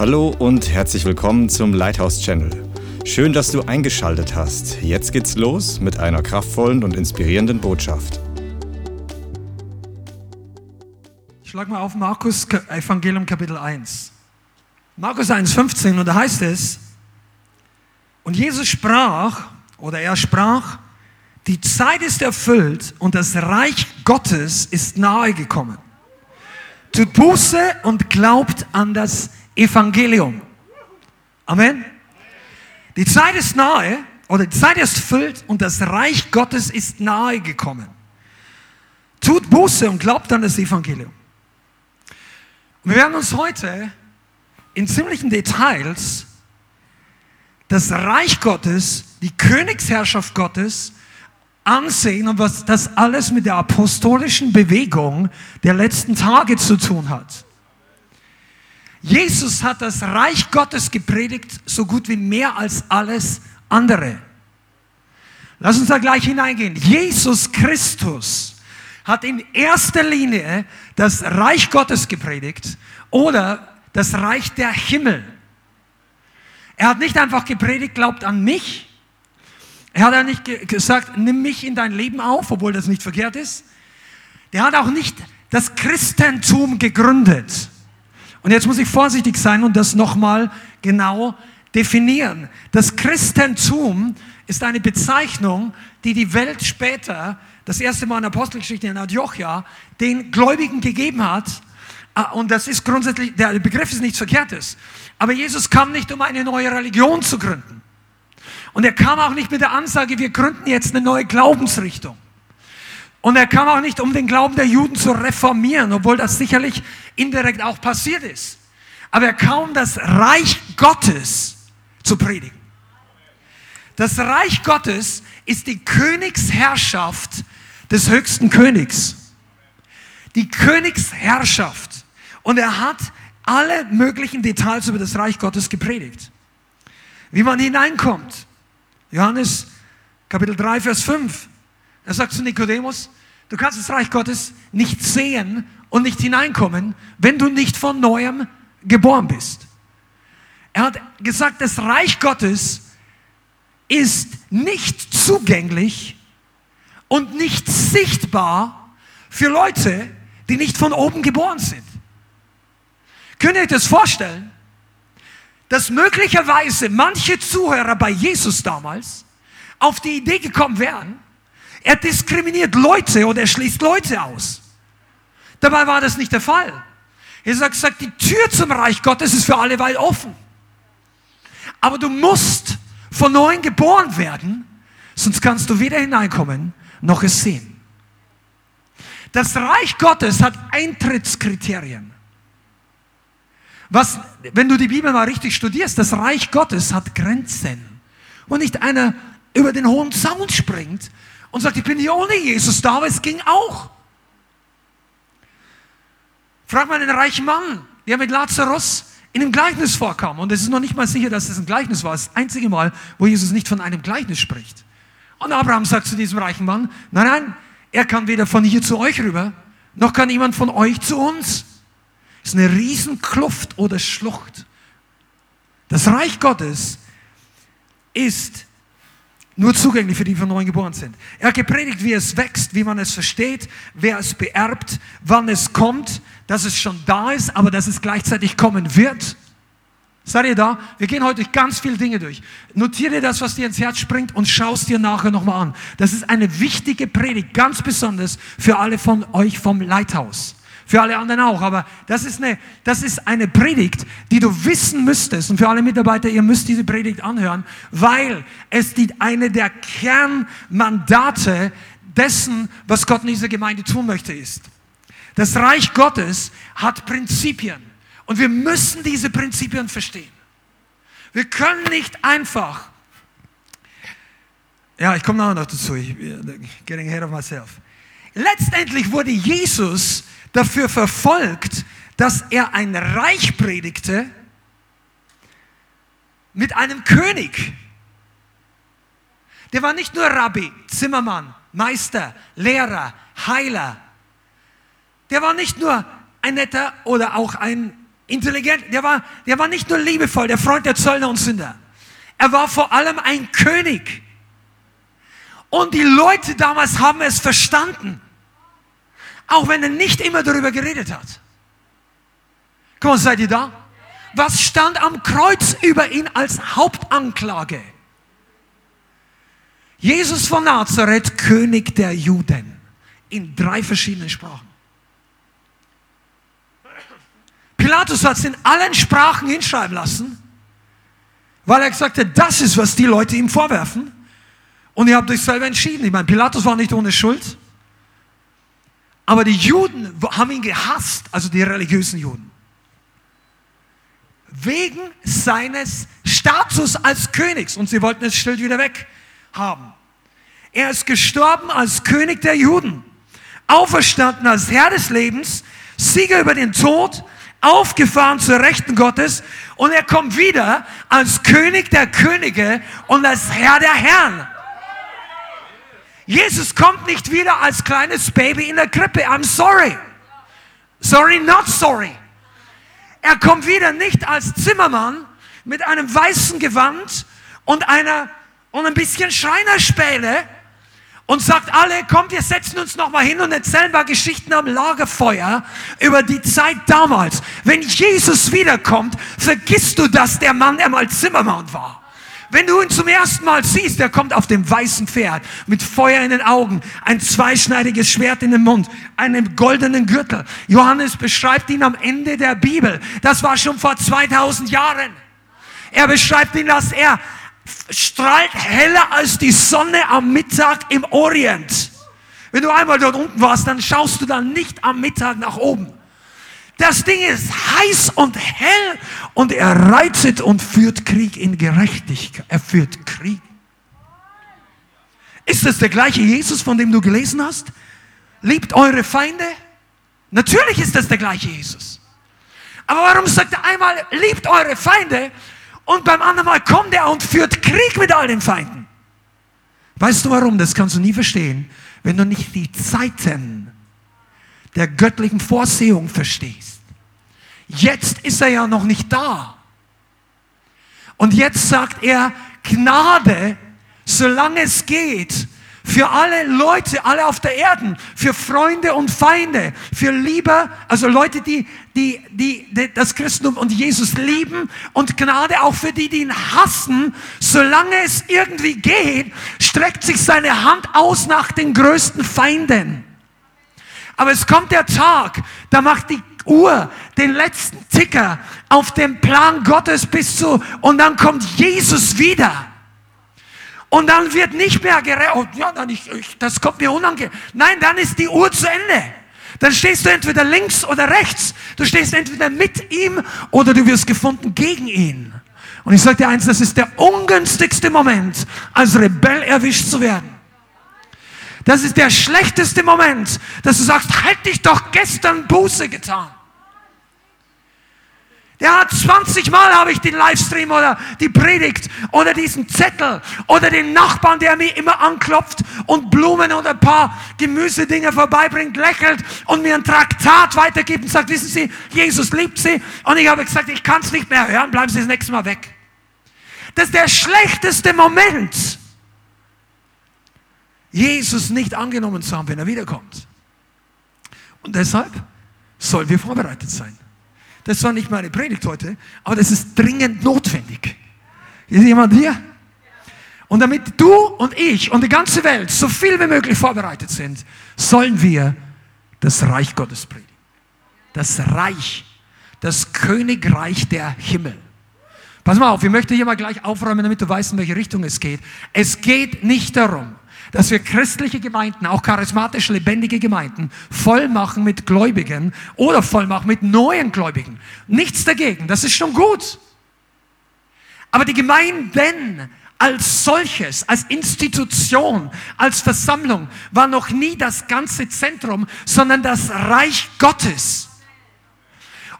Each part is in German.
Hallo und herzlich willkommen zum Lighthouse Channel. Schön, dass du eingeschaltet hast. Jetzt geht's los mit einer kraftvollen und inspirierenden Botschaft. Schlag mal auf Markus Evangelium Kapitel 1. Markus 1, 15 und da heißt es, und Jesus sprach, oder er sprach, die Zeit ist erfüllt und das Reich Gottes ist nahe gekommen. Tut Buße und glaubt an das Evangelium. Amen. Die Zeit ist nahe oder die Zeit ist erfüllt und das Reich Gottes ist nahe gekommen. Tut Buße und glaubt an das Evangelium. wir werden uns heute in ziemlichen Details das Reich Gottes, die Königsherrschaft Gottes ansehen und was das alles mit der apostolischen Bewegung der letzten Tage zu tun hat. Jesus hat das Reich Gottes gepredigt, so gut wie mehr als alles andere. Lass uns da gleich hineingehen. Jesus Christus hat in erster Linie das Reich Gottes gepredigt oder das Reich der Himmel. Er hat nicht einfach gepredigt, glaubt an mich, er hat ja nicht gesagt, nimm mich in dein Leben auf, obwohl das nicht verkehrt ist. Der hat auch nicht das Christentum gegründet. Und jetzt muss ich vorsichtig sein und das nochmal genau definieren. Das Christentum ist eine Bezeichnung, die die Welt später, das erste Mal in der Apostelgeschichte in Antiochia, den Gläubigen gegeben hat. Ah, und das ist grundsätzlich, der Begriff ist nichts Verkehrtes. Aber Jesus kam nicht, um eine neue Religion zu gründen. Und er kam auch nicht mit der Ansage, wir gründen jetzt eine neue Glaubensrichtung. Und er kam auch nicht, um den Glauben der Juden zu reformieren, obwohl das sicherlich indirekt auch passiert ist. Aber er kam, das Reich Gottes zu predigen. Das Reich Gottes ist die Königsherrschaft des höchsten Königs. Die Königsherrschaft. Und er hat alle möglichen Details über das Reich Gottes gepredigt. Wie man hineinkommt, Johannes Kapitel 3, Vers 5. Er sagt zu Nikodemus, du kannst das Reich Gottes nicht sehen und nicht hineinkommen, wenn du nicht von neuem geboren bist. Er hat gesagt, das Reich Gottes ist nicht zugänglich und nicht sichtbar für Leute, die nicht von oben geboren sind. Könnt ihr euch das vorstellen? dass möglicherweise manche Zuhörer bei Jesus damals auf die Idee gekommen wären, er diskriminiert Leute oder er schließt Leute aus. Dabei war das nicht der Fall. Er sagt, sagt, die Tür zum Reich Gottes ist für alle weit offen. Aber du musst von neuem geboren werden, sonst kannst du weder hineinkommen noch es sehen. Das Reich Gottes hat Eintrittskriterien. Was, wenn du die Bibel mal richtig studierst, das Reich Gottes hat Grenzen. Und nicht einer über den hohen Zaun springt und sagt, ich bin hier ohne Jesus da, aber es ging auch. Frag mal einen reichen Mann, der mit Lazarus in einem Gleichnis vorkam. Und es ist noch nicht mal sicher, dass es ein Gleichnis war. Das, das einzige Mal, wo Jesus nicht von einem Gleichnis spricht. Und Abraham sagt zu diesem reichen Mann, nein, nein, er kann weder von hier zu euch rüber, noch kann jemand von euch zu uns. Es ist eine Riesenkluft oder Schlucht. Das Reich Gottes ist nur zugänglich für die, die von neuem geboren sind. Er hat gepredigt, wie es wächst, wie man es versteht, wer es beerbt, wann es kommt, dass es schon da ist, aber dass es gleichzeitig kommen wird. Seid ihr da? Wir gehen heute ganz viele Dinge durch. Notiere das, was dir ins Herz springt und schaust dir nachher nochmal an. Das ist eine wichtige Predigt, ganz besonders für alle von euch vom Leithaus für alle anderen auch. Aber das ist, eine, das ist eine Predigt, die du wissen müsstest. Und für alle Mitarbeiter, ihr müsst diese Predigt anhören, weil es die, eine der Kernmandate dessen, was Gott in dieser Gemeinde tun möchte, ist. Das Reich Gottes hat Prinzipien. Und wir müssen diese Prinzipien verstehen. Wir können nicht einfach, ja, ich komme nachher noch dazu, ich, getting ahead of myself. Letztendlich wurde Jesus dafür verfolgt, dass er ein Reich predigte mit einem König. Der war nicht nur Rabbi, Zimmermann, Meister, Lehrer, Heiler. Der war nicht nur ein netter oder auch ein intelligent, der war, der war nicht nur liebevoll, der Freund der Zöllner und Sünder. Er war vor allem ein König. Und die Leute damals haben es verstanden. Auch wenn er nicht immer darüber geredet hat. Komm, seid ihr da? Was stand am Kreuz über ihn als Hauptanklage? Jesus von Nazareth, König der Juden. In drei verschiedenen Sprachen. Pilatus hat es in allen Sprachen hinschreiben lassen, weil er gesagt hat, das ist, was die Leute ihm vorwerfen. Und ihr habt euch selber entschieden. Ich meine, Pilatus war nicht ohne Schuld. Aber die Juden haben ihn gehasst, also die religiösen Juden. Wegen seines Status als Königs. Und sie wollten das Schild wieder weg haben. Er ist gestorben als König der Juden. Auferstanden als Herr des Lebens. Sieger über den Tod. Aufgefahren zur Rechten Gottes. Und er kommt wieder als König der Könige und als Herr der Herren. Jesus kommt nicht wieder als kleines Baby in der Krippe. I'm sorry. Sorry, not sorry. Er kommt wieder nicht als Zimmermann mit einem weißen Gewand und einer und ein bisschen Schreinerspäne und sagt alle, kommt, wir setzen uns noch mal hin und erzählen mal Geschichten am Lagerfeuer über die Zeit damals. Wenn Jesus wiederkommt, vergisst du, dass der Mann einmal Zimmermann war. Wenn du ihn zum ersten Mal siehst, er kommt auf dem weißen Pferd mit Feuer in den Augen, ein zweischneidiges Schwert in den Mund, einen goldenen Gürtel. Johannes beschreibt ihn am Ende der Bibel. Das war schon vor 2000 Jahren. Er beschreibt ihn, dass er strahlt heller als die Sonne am Mittag im Orient. Wenn du einmal dort unten warst, dann schaust du dann nicht am Mittag nach oben. Das Ding ist heiß und hell und er reitet und führt Krieg in Gerechtigkeit. Er führt Krieg. Ist das der gleiche Jesus, von dem du gelesen hast? Liebt eure Feinde? Natürlich ist das der gleiche Jesus. Aber warum sagt er einmal, liebt eure Feinde und beim anderen Mal kommt er und führt Krieg mit all den Feinden? Weißt du warum? Das kannst du nie verstehen, wenn du nicht die Zeiten der göttlichen Vorsehung verstehst. Jetzt ist er ja noch nicht da. Und jetzt sagt er, Gnade, solange es geht, für alle Leute, alle auf der Erde, für Freunde und Feinde, für Liebe, also Leute, die, die, die, die das Christentum und Jesus lieben und Gnade auch für die, die ihn hassen, solange es irgendwie geht, streckt sich seine Hand aus nach den größten Feinden. Aber es kommt der Tag, da macht die Uhr den letzten Ticker auf dem Plan Gottes bis zu, und dann kommt Jesus wieder. Und dann wird nicht mehr gerecht, oh, ja, dann ich, ich, das kommt mir unangenehm. Nein, dann ist die Uhr zu Ende. Dann stehst du entweder links oder rechts. Du stehst entweder mit ihm oder du wirst gefunden gegen ihn. Und ich sage dir eins, das ist der ungünstigste Moment, als Rebell erwischt zu werden. Das ist der schlechteste Moment, dass du sagst, halt dich doch gestern Buße getan. Hat 20 Mal habe ich den Livestream oder die Predigt oder diesen Zettel oder den Nachbarn, der mir immer anklopft und Blumen und ein paar Gemüsedinger vorbeibringt, lächelt und mir ein Traktat weitergibt und sagt, wissen Sie, Jesus liebt Sie. Und ich habe gesagt, ich kann es nicht mehr hören, bleiben Sie das nächste Mal weg. Das ist der schlechteste Moment Jesus nicht angenommen zu haben, wenn er wiederkommt. Und deshalb sollen wir vorbereitet sein. Das war nicht meine Predigt heute, aber das ist dringend notwendig. Ist jemand hier? Und damit du und ich und die ganze Welt so viel wie möglich vorbereitet sind, sollen wir das Reich Gottes predigen. Das Reich, das Königreich der Himmel. Pass mal auf, ich möchte hier mal gleich aufräumen, damit du weißt, in welche Richtung es geht. Es geht nicht darum, dass wir christliche Gemeinden, auch charismatisch lebendige Gemeinden, voll machen mit Gläubigen oder voll machen mit neuen Gläubigen. Nichts dagegen, das ist schon gut. Aber die Gemeinden als solches, als Institution, als Versammlung war noch nie das ganze Zentrum, sondern das Reich Gottes.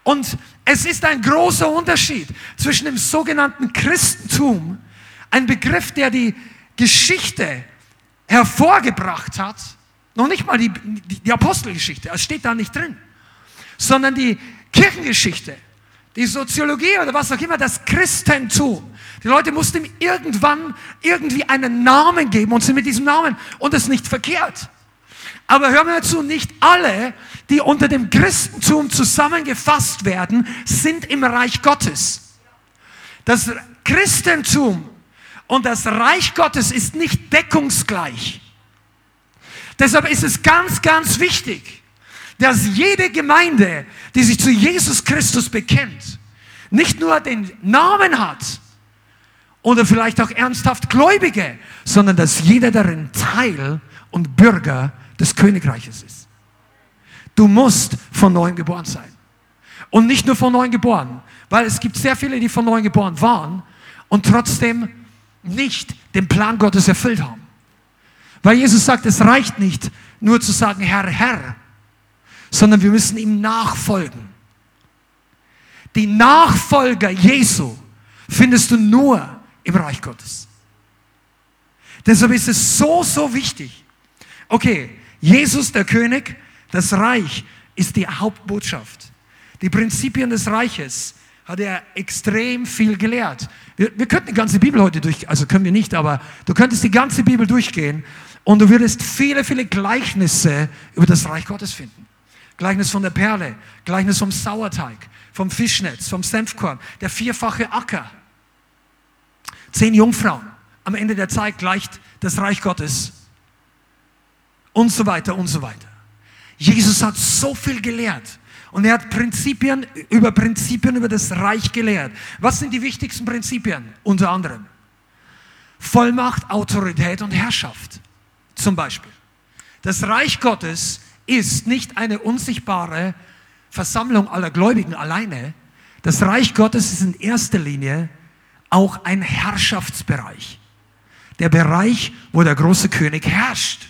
Und es ist ein großer Unterschied zwischen dem sogenannten Christentum, ein Begriff, der die Geschichte hervorgebracht hat, noch nicht mal die, die, Apostelgeschichte, es steht da nicht drin, sondern die Kirchengeschichte, die Soziologie oder was auch immer, das Christentum. Die Leute mussten ihm irgendwann irgendwie einen Namen geben und sind mit diesem Namen und das nicht verkehrt. Aber hör mir zu, nicht alle, die unter dem Christentum zusammengefasst werden, sind im Reich Gottes. Das Christentum und das Reich Gottes ist nicht deckungsgleich. Deshalb ist es ganz, ganz wichtig, dass jede Gemeinde, die sich zu Jesus Christus bekennt, nicht nur den Namen hat oder vielleicht auch ernsthaft Gläubige, sondern dass jeder darin Teil und Bürger des Königreiches ist. Du musst von neuem geboren sein. Und nicht nur von neuem geboren, weil es gibt sehr viele, die von neuem geboren waren und trotzdem nicht den Plan Gottes erfüllt haben. Weil Jesus sagt, es reicht nicht nur zu sagen, Herr, Herr, sondern wir müssen ihm nachfolgen. Die Nachfolger Jesu findest du nur im Reich Gottes. Deshalb ist es so, so wichtig. Okay, Jesus der König, das Reich ist die Hauptbotschaft. Die Prinzipien des Reiches hat er extrem viel gelehrt. Wir, wir könnten die ganze Bibel heute durch, also können wir nicht, aber du könntest die ganze Bibel durchgehen und du würdest viele, viele Gleichnisse über das Reich Gottes finden. Gleichnis von der Perle, Gleichnis vom Sauerteig, vom Fischnetz, vom Senfkorn, der vierfache Acker. Zehn Jungfrauen. Am Ende der Zeit gleicht das Reich Gottes. Und so weiter und so weiter. Jesus hat so viel gelehrt. Und er hat Prinzipien über Prinzipien über das Reich gelehrt. Was sind die wichtigsten Prinzipien? Unter anderem Vollmacht, Autorität und Herrschaft. Zum Beispiel. Das Reich Gottes ist nicht eine unsichtbare Versammlung aller Gläubigen alleine. Das Reich Gottes ist in erster Linie auch ein Herrschaftsbereich. Der Bereich, wo der große König herrscht.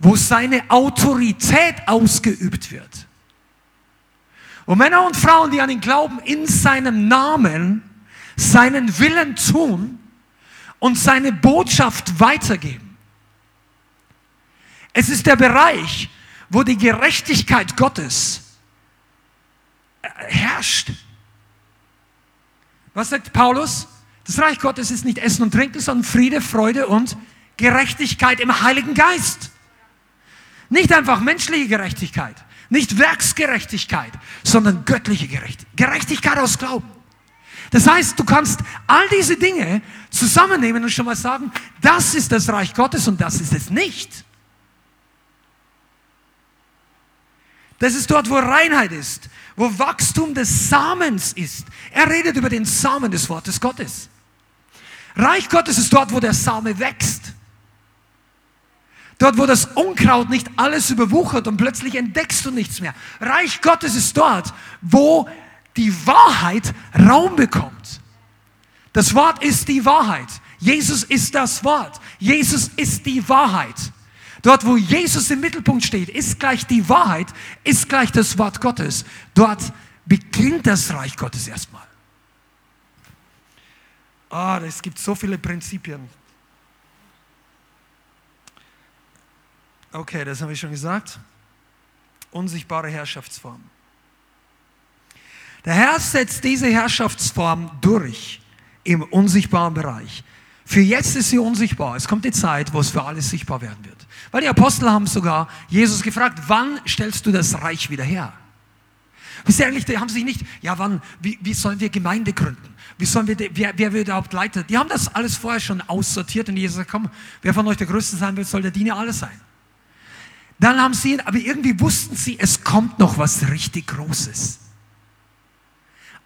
Wo seine Autorität ausgeübt wird. Wo Männer und Frauen, die an ihn glauben, in seinem Namen seinen Willen tun und seine Botschaft weitergeben. Es ist der Bereich, wo die Gerechtigkeit Gottes äh, herrscht. Was sagt Paulus? Das Reich Gottes ist nicht Essen und Trinken, sondern Friede, Freude und Gerechtigkeit im Heiligen Geist. Nicht einfach menschliche Gerechtigkeit, nicht Werksgerechtigkeit, sondern göttliche Gerechtigkeit. Gerechtigkeit aus Glauben. Das heißt, du kannst all diese Dinge zusammennehmen und schon mal sagen, das ist das Reich Gottes und das ist es nicht. Das ist dort, wo Reinheit ist, wo Wachstum des Samens ist. Er redet über den Samen des Wortes Gottes. Reich Gottes ist dort, wo der Same wächst. Dort, wo das Unkraut nicht alles überwuchert und plötzlich entdeckst du nichts mehr. Reich Gottes ist dort, wo die Wahrheit Raum bekommt. Das Wort ist die Wahrheit. Jesus ist das Wort. Jesus ist die Wahrheit. Dort, wo Jesus im Mittelpunkt steht, ist gleich die Wahrheit, ist gleich das Wort Gottes. Dort beginnt das Reich Gottes erstmal. Ah, oh, es gibt so viele Prinzipien. Okay, das habe ich schon gesagt. Unsichtbare Herrschaftsform. Der Herr setzt diese Herrschaftsform durch im unsichtbaren Bereich. Für jetzt ist sie unsichtbar. Es kommt die Zeit, wo es für alles sichtbar werden wird. Weil die Apostel haben sogar Jesus gefragt, wann stellst du das Reich wieder her? Wisst ihr eigentlich, die haben sich nicht, ja wann, wie, wie sollen wir Gemeinde gründen? Wie sollen wir, wer, wer wird überhaupt leiten? Die haben das alles vorher schon aussortiert und Jesus sagt, komm, wer von euch der Größte sein will, soll der Diener alles sein. Dann haben sie ihn, aber irgendwie wussten sie, es kommt noch was richtig Großes.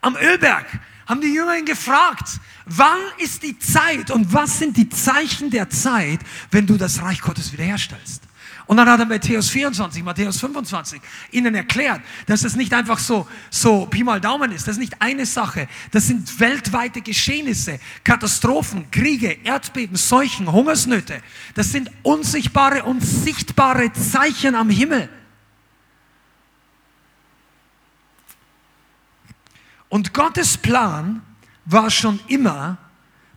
Am Ölberg haben die Jünger ihn gefragt, wann ist die Zeit und was sind die Zeichen der Zeit, wenn du das Reich Gottes wiederherstellst? Und dann hat er Matthäus 24, Matthäus 25 ihnen erklärt, dass es nicht einfach so, so Pi mal Daumen ist. Das ist nicht eine Sache. Das sind weltweite Geschehnisse, Katastrophen, Kriege, Erdbeben, Seuchen, Hungersnöte. Das sind unsichtbare und sichtbare Zeichen am Himmel. Und Gottes Plan war schon immer,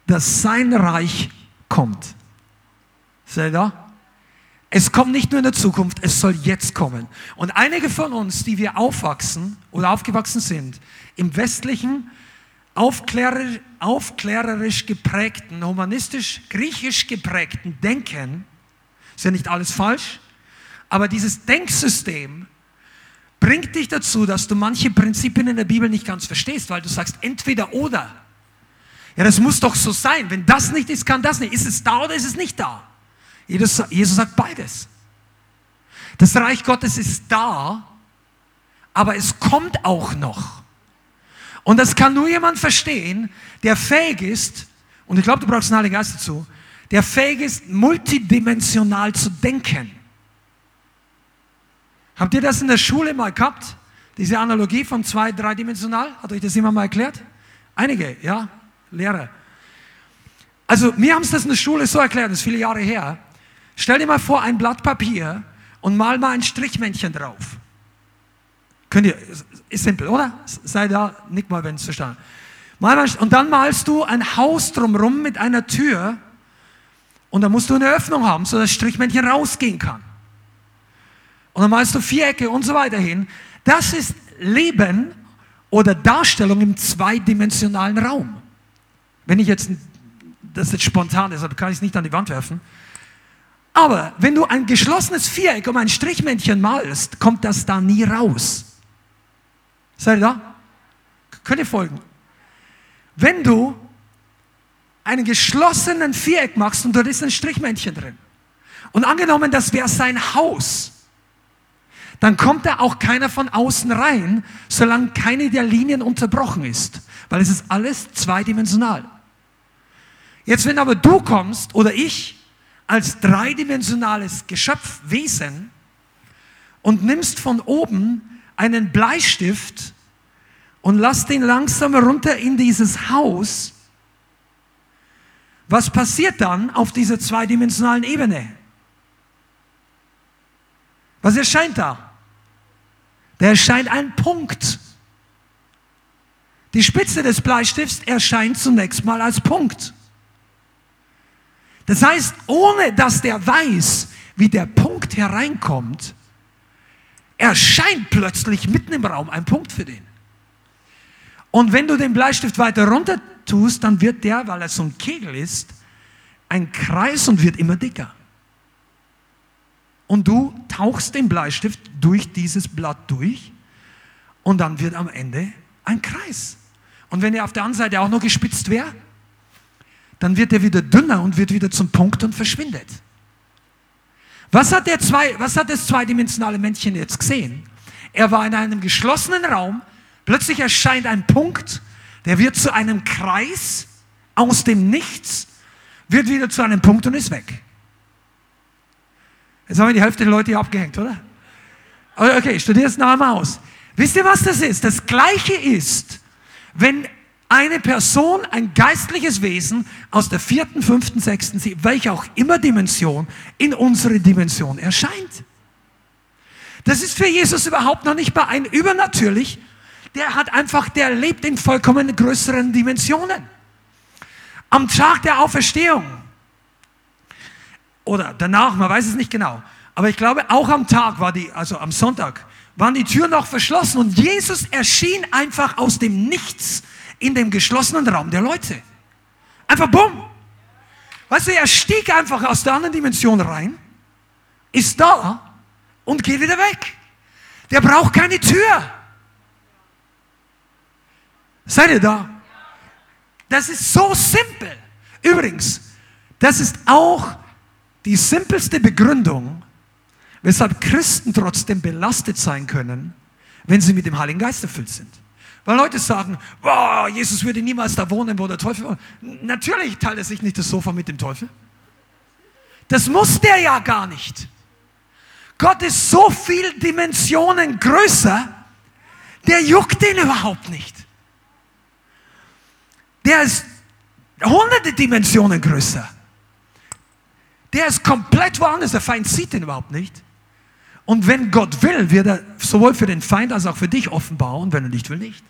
dass sein Reich kommt. Seid ihr da? Es kommt nicht nur in der Zukunft, es soll jetzt kommen. Und einige von uns, die wir aufwachsen oder aufgewachsen sind, im westlichen, aufklärer, aufklärerisch geprägten, humanistisch, griechisch geprägten Denken, ist ja nicht alles falsch, aber dieses Denksystem bringt dich dazu, dass du manche Prinzipien in der Bibel nicht ganz verstehst, weil du sagst entweder oder. Ja, das muss doch so sein. Wenn das nicht ist, kann das nicht. Ist es da oder ist es nicht da? Jesus, Jesus sagt beides. Das Reich Gottes ist da, aber es kommt auch noch. Und das kann nur jemand verstehen, der fähig ist, und ich glaube, du brauchst einen Heiligen Geist dazu, der fähig ist, multidimensional zu denken. Habt ihr das in der Schule mal gehabt? Diese Analogie von zwei, dreidimensional? Hat euch das jemand mal erklärt? Einige, ja, Lehrer. Also, mir haben es das in der Schule so erklärt, das ist viele Jahre her. Stell dir mal vor, ein Blatt Papier und mal mal ein Strichmännchen drauf. Könnt ihr, ist simpel, oder? Sei da, nick mal, wenn es verstanden Und dann malst du ein Haus drumherum mit einer Tür und da musst du eine Öffnung haben, sodass das Strichmännchen rausgehen kann. Und dann malst du Vierecke und so weiter hin. Das ist Leben oder Darstellung im zweidimensionalen Raum. Wenn ich jetzt, das jetzt spontan ist, kann ich es nicht an die Wand werfen. Aber wenn du ein geschlossenes Viereck um ein Strichmännchen malst, kommt das da nie raus. Seid ihr da? Könnt ihr folgen? Wenn du einen geschlossenen Viereck machst und dort ist ein Strichmännchen drin und angenommen, das wäre sein Haus, dann kommt da auch keiner von außen rein, solange keine der Linien unterbrochen ist, weil es ist alles zweidimensional. Jetzt, wenn aber du kommst oder ich als dreidimensionales Geschöpf, Wesen und nimmst von oben einen Bleistift und lass den langsam runter in dieses Haus, was passiert dann auf dieser zweidimensionalen Ebene? Was erscheint da? Da erscheint ein Punkt. Die Spitze des Bleistifts erscheint zunächst mal als Punkt. Das heißt, ohne dass der weiß, wie der Punkt hereinkommt, erscheint plötzlich mitten im Raum ein Punkt für den. Und wenn du den Bleistift weiter runter tust, dann wird der, weil er so ein Kegel ist, ein Kreis und wird immer dicker. Und du tauchst den Bleistift durch dieses Blatt durch und dann wird am Ende ein Kreis. Und wenn er auf der anderen Seite auch noch gespitzt wäre, dann wird er wieder dünner und wird wieder zum Punkt und verschwindet. Was hat, der zwei, was hat das zweidimensionale Männchen jetzt gesehen? Er war in einem geschlossenen Raum, plötzlich erscheint ein Punkt, der wird zu einem Kreis aus dem Nichts, wird wieder zu einem Punkt und ist weg. Jetzt haben wir die Hälfte der Leute hier abgehängt, oder? Okay, studier es nachher mal aus. Wisst ihr, was das ist? Das Gleiche ist, wenn eine Person, ein geistliches Wesen aus der vierten, fünften, sechsten, welche auch immer Dimension, in unsere Dimension erscheint. Das ist für Jesus überhaupt noch nicht mal ein übernatürlich. Der hat einfach, der lebt in vollkommen größeren Dimensionen. Am Tag der Auferstehung oder danach, man weiß es nicht genau, aber ich glaube, auch am Tag war die, also am Sonntag, waren die Türen noch verschlossen und Jesus erschien einfach aus dem Nichts in dem geschlossenen Raum der Leute. Einfach bumm. Weißt du, er stieg einfach aus der anderen Dimension rein, ist da und geht wieder weg. Der braucht keine Tür. Seid ihr da? Das ist so simpel. Übrigens, das ist auch die simpelste Begründung, weshalb Christen trotzdem belastet sein können, wenn sie mit dem Heiligen Geist erfüllt sind. Weil Leute sagen, boah, Jesus würde niemals da wohnen, wo der Teufel wohnt. Natürlich teilt er sich nicht das Sofa mit dem Teufel. Das muss der ja gar nicht. Gott ist so viel Dimensionen größer, der juckt den überhaupt nicht. Der ist hunderte Dimensionen größer. Der ist komplett woanders. Der Feind sieht den überhaupt nicht. Und wenn Gott will, wird er sowohl für den Feind als auch für dich offenbaren. Wenn er nicht will, nicht.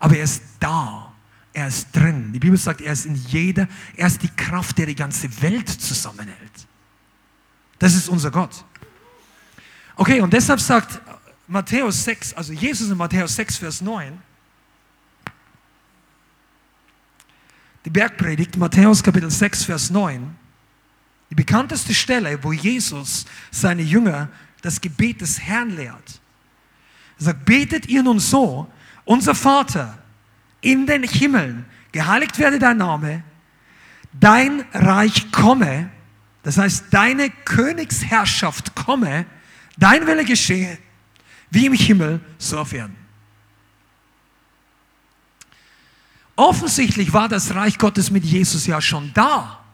Aber er ist da. Er ist drin. Die Bibel sagt, er ist in jeder, er ist die Kraft, der die ganze Welt zusammenhält. Das ist unser Gott. Okay, und deshalb sagt Matthäus 6, also Jesus in Matthäus 6, Vers 9, die Bergpredigt, Matthäus Kapitel 6, Vers 9, die bekannteste Stelle, wo Jesus seine Jünger das Gebet des Herrn lehrt. Er sagt, betet ihr nun so, unser Vater in den Himmeln, geheiligt werde dein Name, dein Reich komme, das heißt, deine Königsherrschaft komme, dein Wille geschehe, wie im Himmel, so auf Erden. Offensichtlich war das Reich Gottes mit Jesus ja schon da.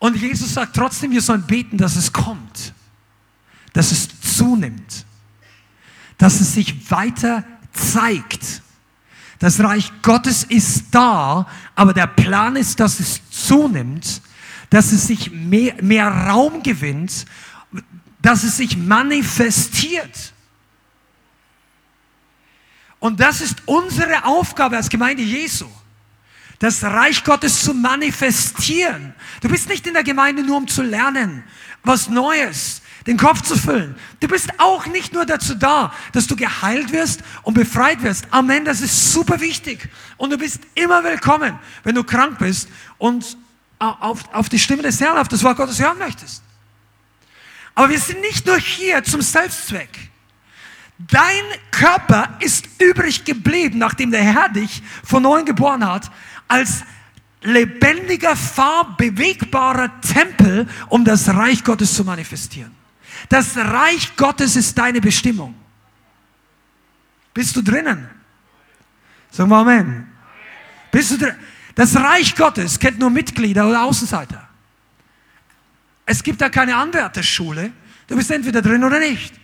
Und Jesus sagt trotzdem, wir sollen beten, dass es kommt, dass es zunimmt, dass es sich weiter zeigt. Das Reich Gottes ist da, aber der Plan ist, dass es zunimmt, dass es sich mehr, mehr Raum gewinnt, dass es sich manifestiert. Und das ist unsere Aufgabe als Gemeinde Jesu, das Reich Gottes zu manifestieren. Du bist nicht in der Gemeinde nur um zu lernen, was Neues, den Kopf zu füllen. Du bist auch nicht nur dazu da, dass du geheilt wirst und befreit wirst. Amen, das ist super wichtig. Und du bist immer willkommen, wenn du krank bist und auf, auf die Stimme des Herrn, auf das Wort Gottes hören möchtest. Aber wir sind nicht nur hier zum Selbstzweck. Dein Körper ist übrig geblieben, nachdem der Herr dich von neuem geboren hat, als lebendiger, fahrbewegbarer Tempel, um das Reich Gottes zu manifestieren. Das Reich Gottes ist deine Bestimmung. Bist du drinnen? Sag mal Amen. Bist du drin? Das Reich Gottes kennt nur Mitglieder oder Außenseiter. Es gibt da keine Anwärterschule. Du bist entweder drin oder nicht.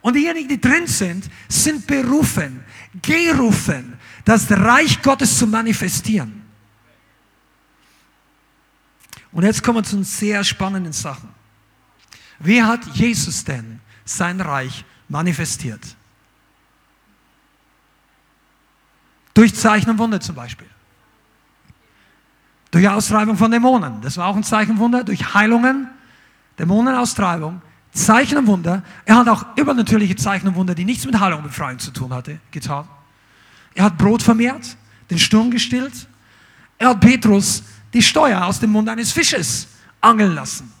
Und diejenigen, die drin sind, sind berufen, gerufen, das Reich Gottes zu manifestieren. Und jetzt kommen wir zu sehr spannenden Sachen. Wie hat Jesus denn sein Reich manifestiert? Durch Zeichen und Wunder zum Beispiel. Durch Austreibung von Dämonen. Das war auch ein Zeichenwunder. Durch Heilungen, Dämonenaustreibung, Zeichen und Wunder. Er hat auch übernatürliche Zeichen und Wunder, die nichts mit Heilung und Befreiung zu tun hatte, getan. Er hat Brot vermehrt, den Sturm gestillt. Er hat Petrus die Steuer aus dem Mund eines Fisches angeln lassen.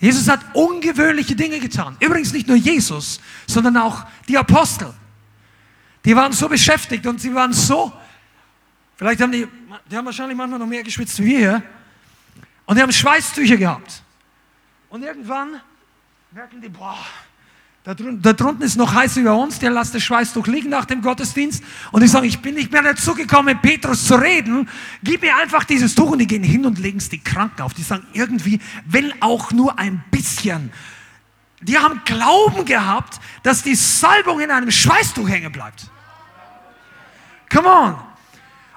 Jesus hat ungewöhnliche Dinge getan. Übrigens nicht nur Jesus, sondern auch die Apostel. Die waren so beschäftigt und sie waren so, vielleicht haben die, die haben wahrscheinlich manchmal noch mehr geschwitzt wie wir hier. Und die haben Schweißtücher gehabt. Und irgendwann merken die, boah, da, da drunten ist noch heiß über uns, der lässt das Schweißtuch liegen nach dem Gottesdienst. Und die sagen, ich bin nicht mehr dazu gekommen, mit Petrus zu reden. Gib mir einfach dieses Tuch. Und die gehen hin und legen es die Kranken auf. Die sagen irgendwie, wenn auch nur ein bisschen. Die haben Glauben gehabt, dass die Salbung in einem Schweißtuch hängen bleibt. Come on.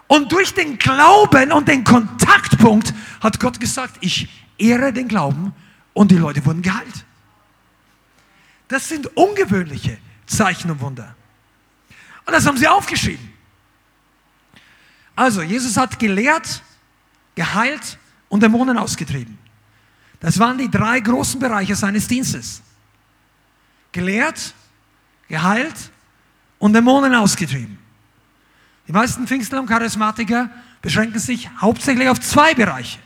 Und durch den Glauben und den Kontaktpunkt hat Gott gesagt, ich ehre den Glauben und die Leute wurden geheilt. Das sind ungewöhnliche Zeichen und Wunder. Und das haben sie aufgeschrieben. Also, Jesus hat gelehrt, geheilt und Dämonen ausgetrieben. Das waren die drei großen Bereiche seines Dienstes. Gelehrt, geheilt und Dämonen ausgetrieben. Die meisten Pfingstler und Charismatiker beschränken sich hauptsächlich auf zwei Bereiche.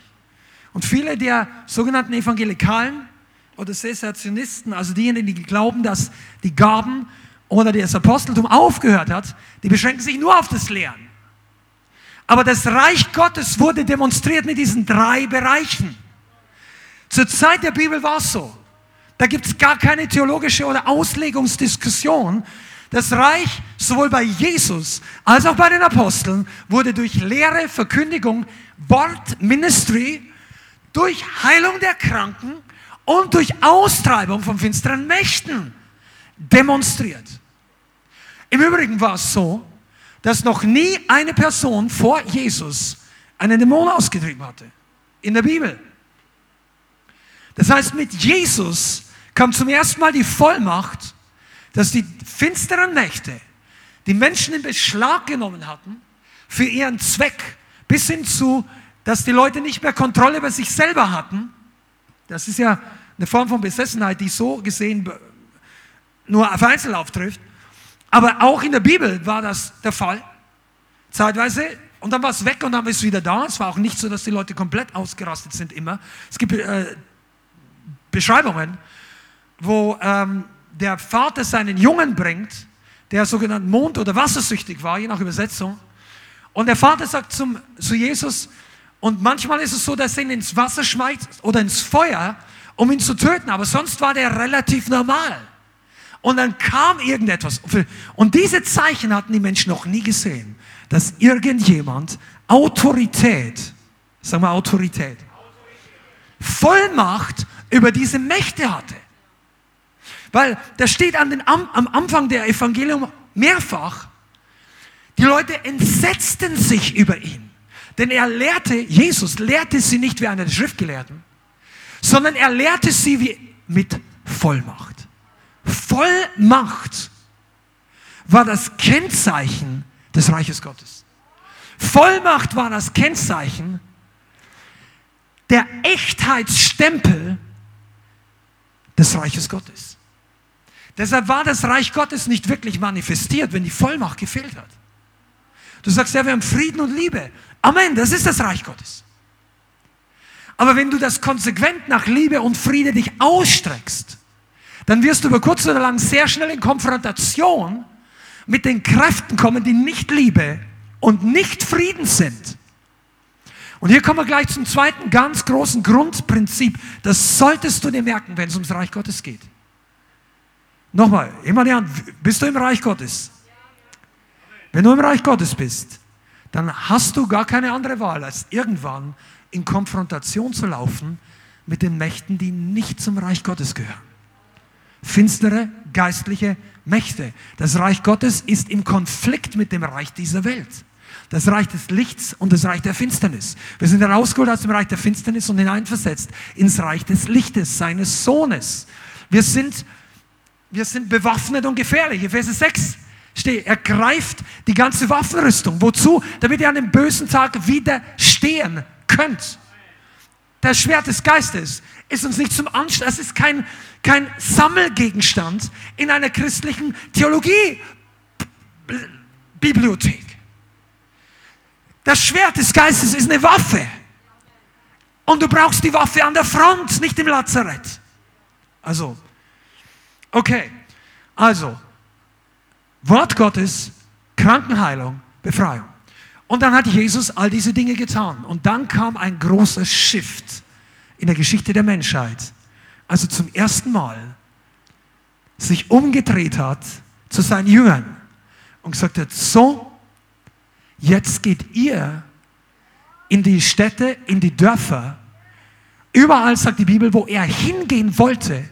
Und viele der sogenannten Evangelikalen oder Cessationisten, also diejenigen, die glauben, dass die Gaben oder das Aposteltum aufgehört hat, die beschränken sich nur auf das Lehren. Aber das Reich Gottes wurde demonstriert mit diesen drei Bereichen. Zur Zeit der Bibel war es so. Da gibt es gar keine theologische oder Auslegungsdiskussion. Das Reich, sowohl bei Jesus als auch bei den Aposteln, wurde durch Lehre, Verkündigung, Wort, Ministry, durch Heilung der Kranken und durch Austreibung von finsteren Mächten demonstriert. Im Übrigen war es so, dass noch nie eine Person vor Jesus einen Dämon ausgetrieben hatte. In der Bibel. Das heißt, mit Jesus kam zum ersten Mal die Vollmacht, dass die finsteren Mächte die Menschen in Beschlag genommen hatten für ihren Zweck, bis hin zu, dass die Leute nicht mehr Kontrolle über sich selber hatten. Das ist ja eine Form von Besessenheit, die so gesehen nur auf Einzel auftrifft. Aber auch in der Bibel war das der Fall. Zeitweise. Und dann war es weg und dann ist es wieder da. Es war auch nicht so, dass die Leute komplett ausgerastet sind immer. Es gibt äh, Beschreibungen, wo ähm, der Vater seinen Jungen bringt, der sogenannt Mond- oder wassersüchtig war, je nach Übersetzung. Und der Vater sagt zum, zu Jesus, und manchmal ist es so, dass er ihn ins Wasser schmeißt oder ins Feuer, um ihn zu töten. Aber sonst war der relativ normal. Und dann kam irgendetwas. Und diese Zeichen hatten die Menschen noch nie gesehen, dass irgendjemand Autorität, sagen wir Autorität, Vollmacht über diese Mächte hatte. Weil da steht an den, am, am Anfang der Evangelium mehrfach, die Leute entsetzten sich über ihn. Denn er lehrte, Jesus lehrte sie nicht wie einer der Schriftgelehrten, sondern er lehrte sie wie mit Vollmacht. Vollmacht war das Kennzeichen des Reiches Gottes. Vollmacht war das Kennzeichen der Echtheitsstempel des Reiches Gottes. Deshalb war das Reich Gottes nicht wirklich manifestiert, wenn die Vollmacht gefehlt hat. Du sagst, ja, wir haben Frieden und Liebe. Amen, das ist das Reich Gottes. Aber wenn du das konsequent nach Liebe und Friede dich ausstreckst, dann wirst du über kurz oder lang sehr schnell in Konfrontation mit den Kräften kommen, die nicht Liebe und nicht Frieden sind. Und hier kommen wir gleich zum zweiten ganz großen Grundprinzip. Das solltest du dir merken, wenn es ums Reich Gottes geht. Nochmal, immer die Hand. Bist du im Reich Gottes? Wenn du im Reich Gottes bist, dann hast du gar keine andere Wahl, als irgendwann in Konfrontation zu laufen mit den Mächten, die nicht zum Reich Gottes gehören. Finstere geistliche Mächte. Das Reich Gottes ist im Konflikt mit dem Reich dieser Welt. Das Reich des Lichts und das Reich der Finsternis. Wir sind herausgeholt aus dem Reich der Finsternis und hineinversetzt ins Reich des Lichtes, seines Sohnes. Wir sind, wir sind bewaffnet und gefährlich. Epheser 6 steht, er greift die ganze Waffenrüstung. Wozu? Damit ihr an dem bösen Tag widerstehen könnt. Das Schwert des Geistes ist uns nicht zum Anstand, es ist kein, kein Sammelgegenstand in einer christlichen Theologie-Bibliothek. Das Schwert des Geistes ist eine Waffe. Und du brauchst die Waffe an der Front, nicht im Lazarett. Also, okay. Also, Wort Gottes, Krankenheilung, Befreiung. Und dann hat Jesus all diese Dinge getan. Und dann kam ein großer Shift in der Geschichte der Menschheit. Also zum ersten Mal sich umgedreht hat zu seinen Jüngern und gesagt hat, so, jetzt geht ihr in die Städte, in die Dörfer. Überall sagt die Bibel, wo er hingehen wollte,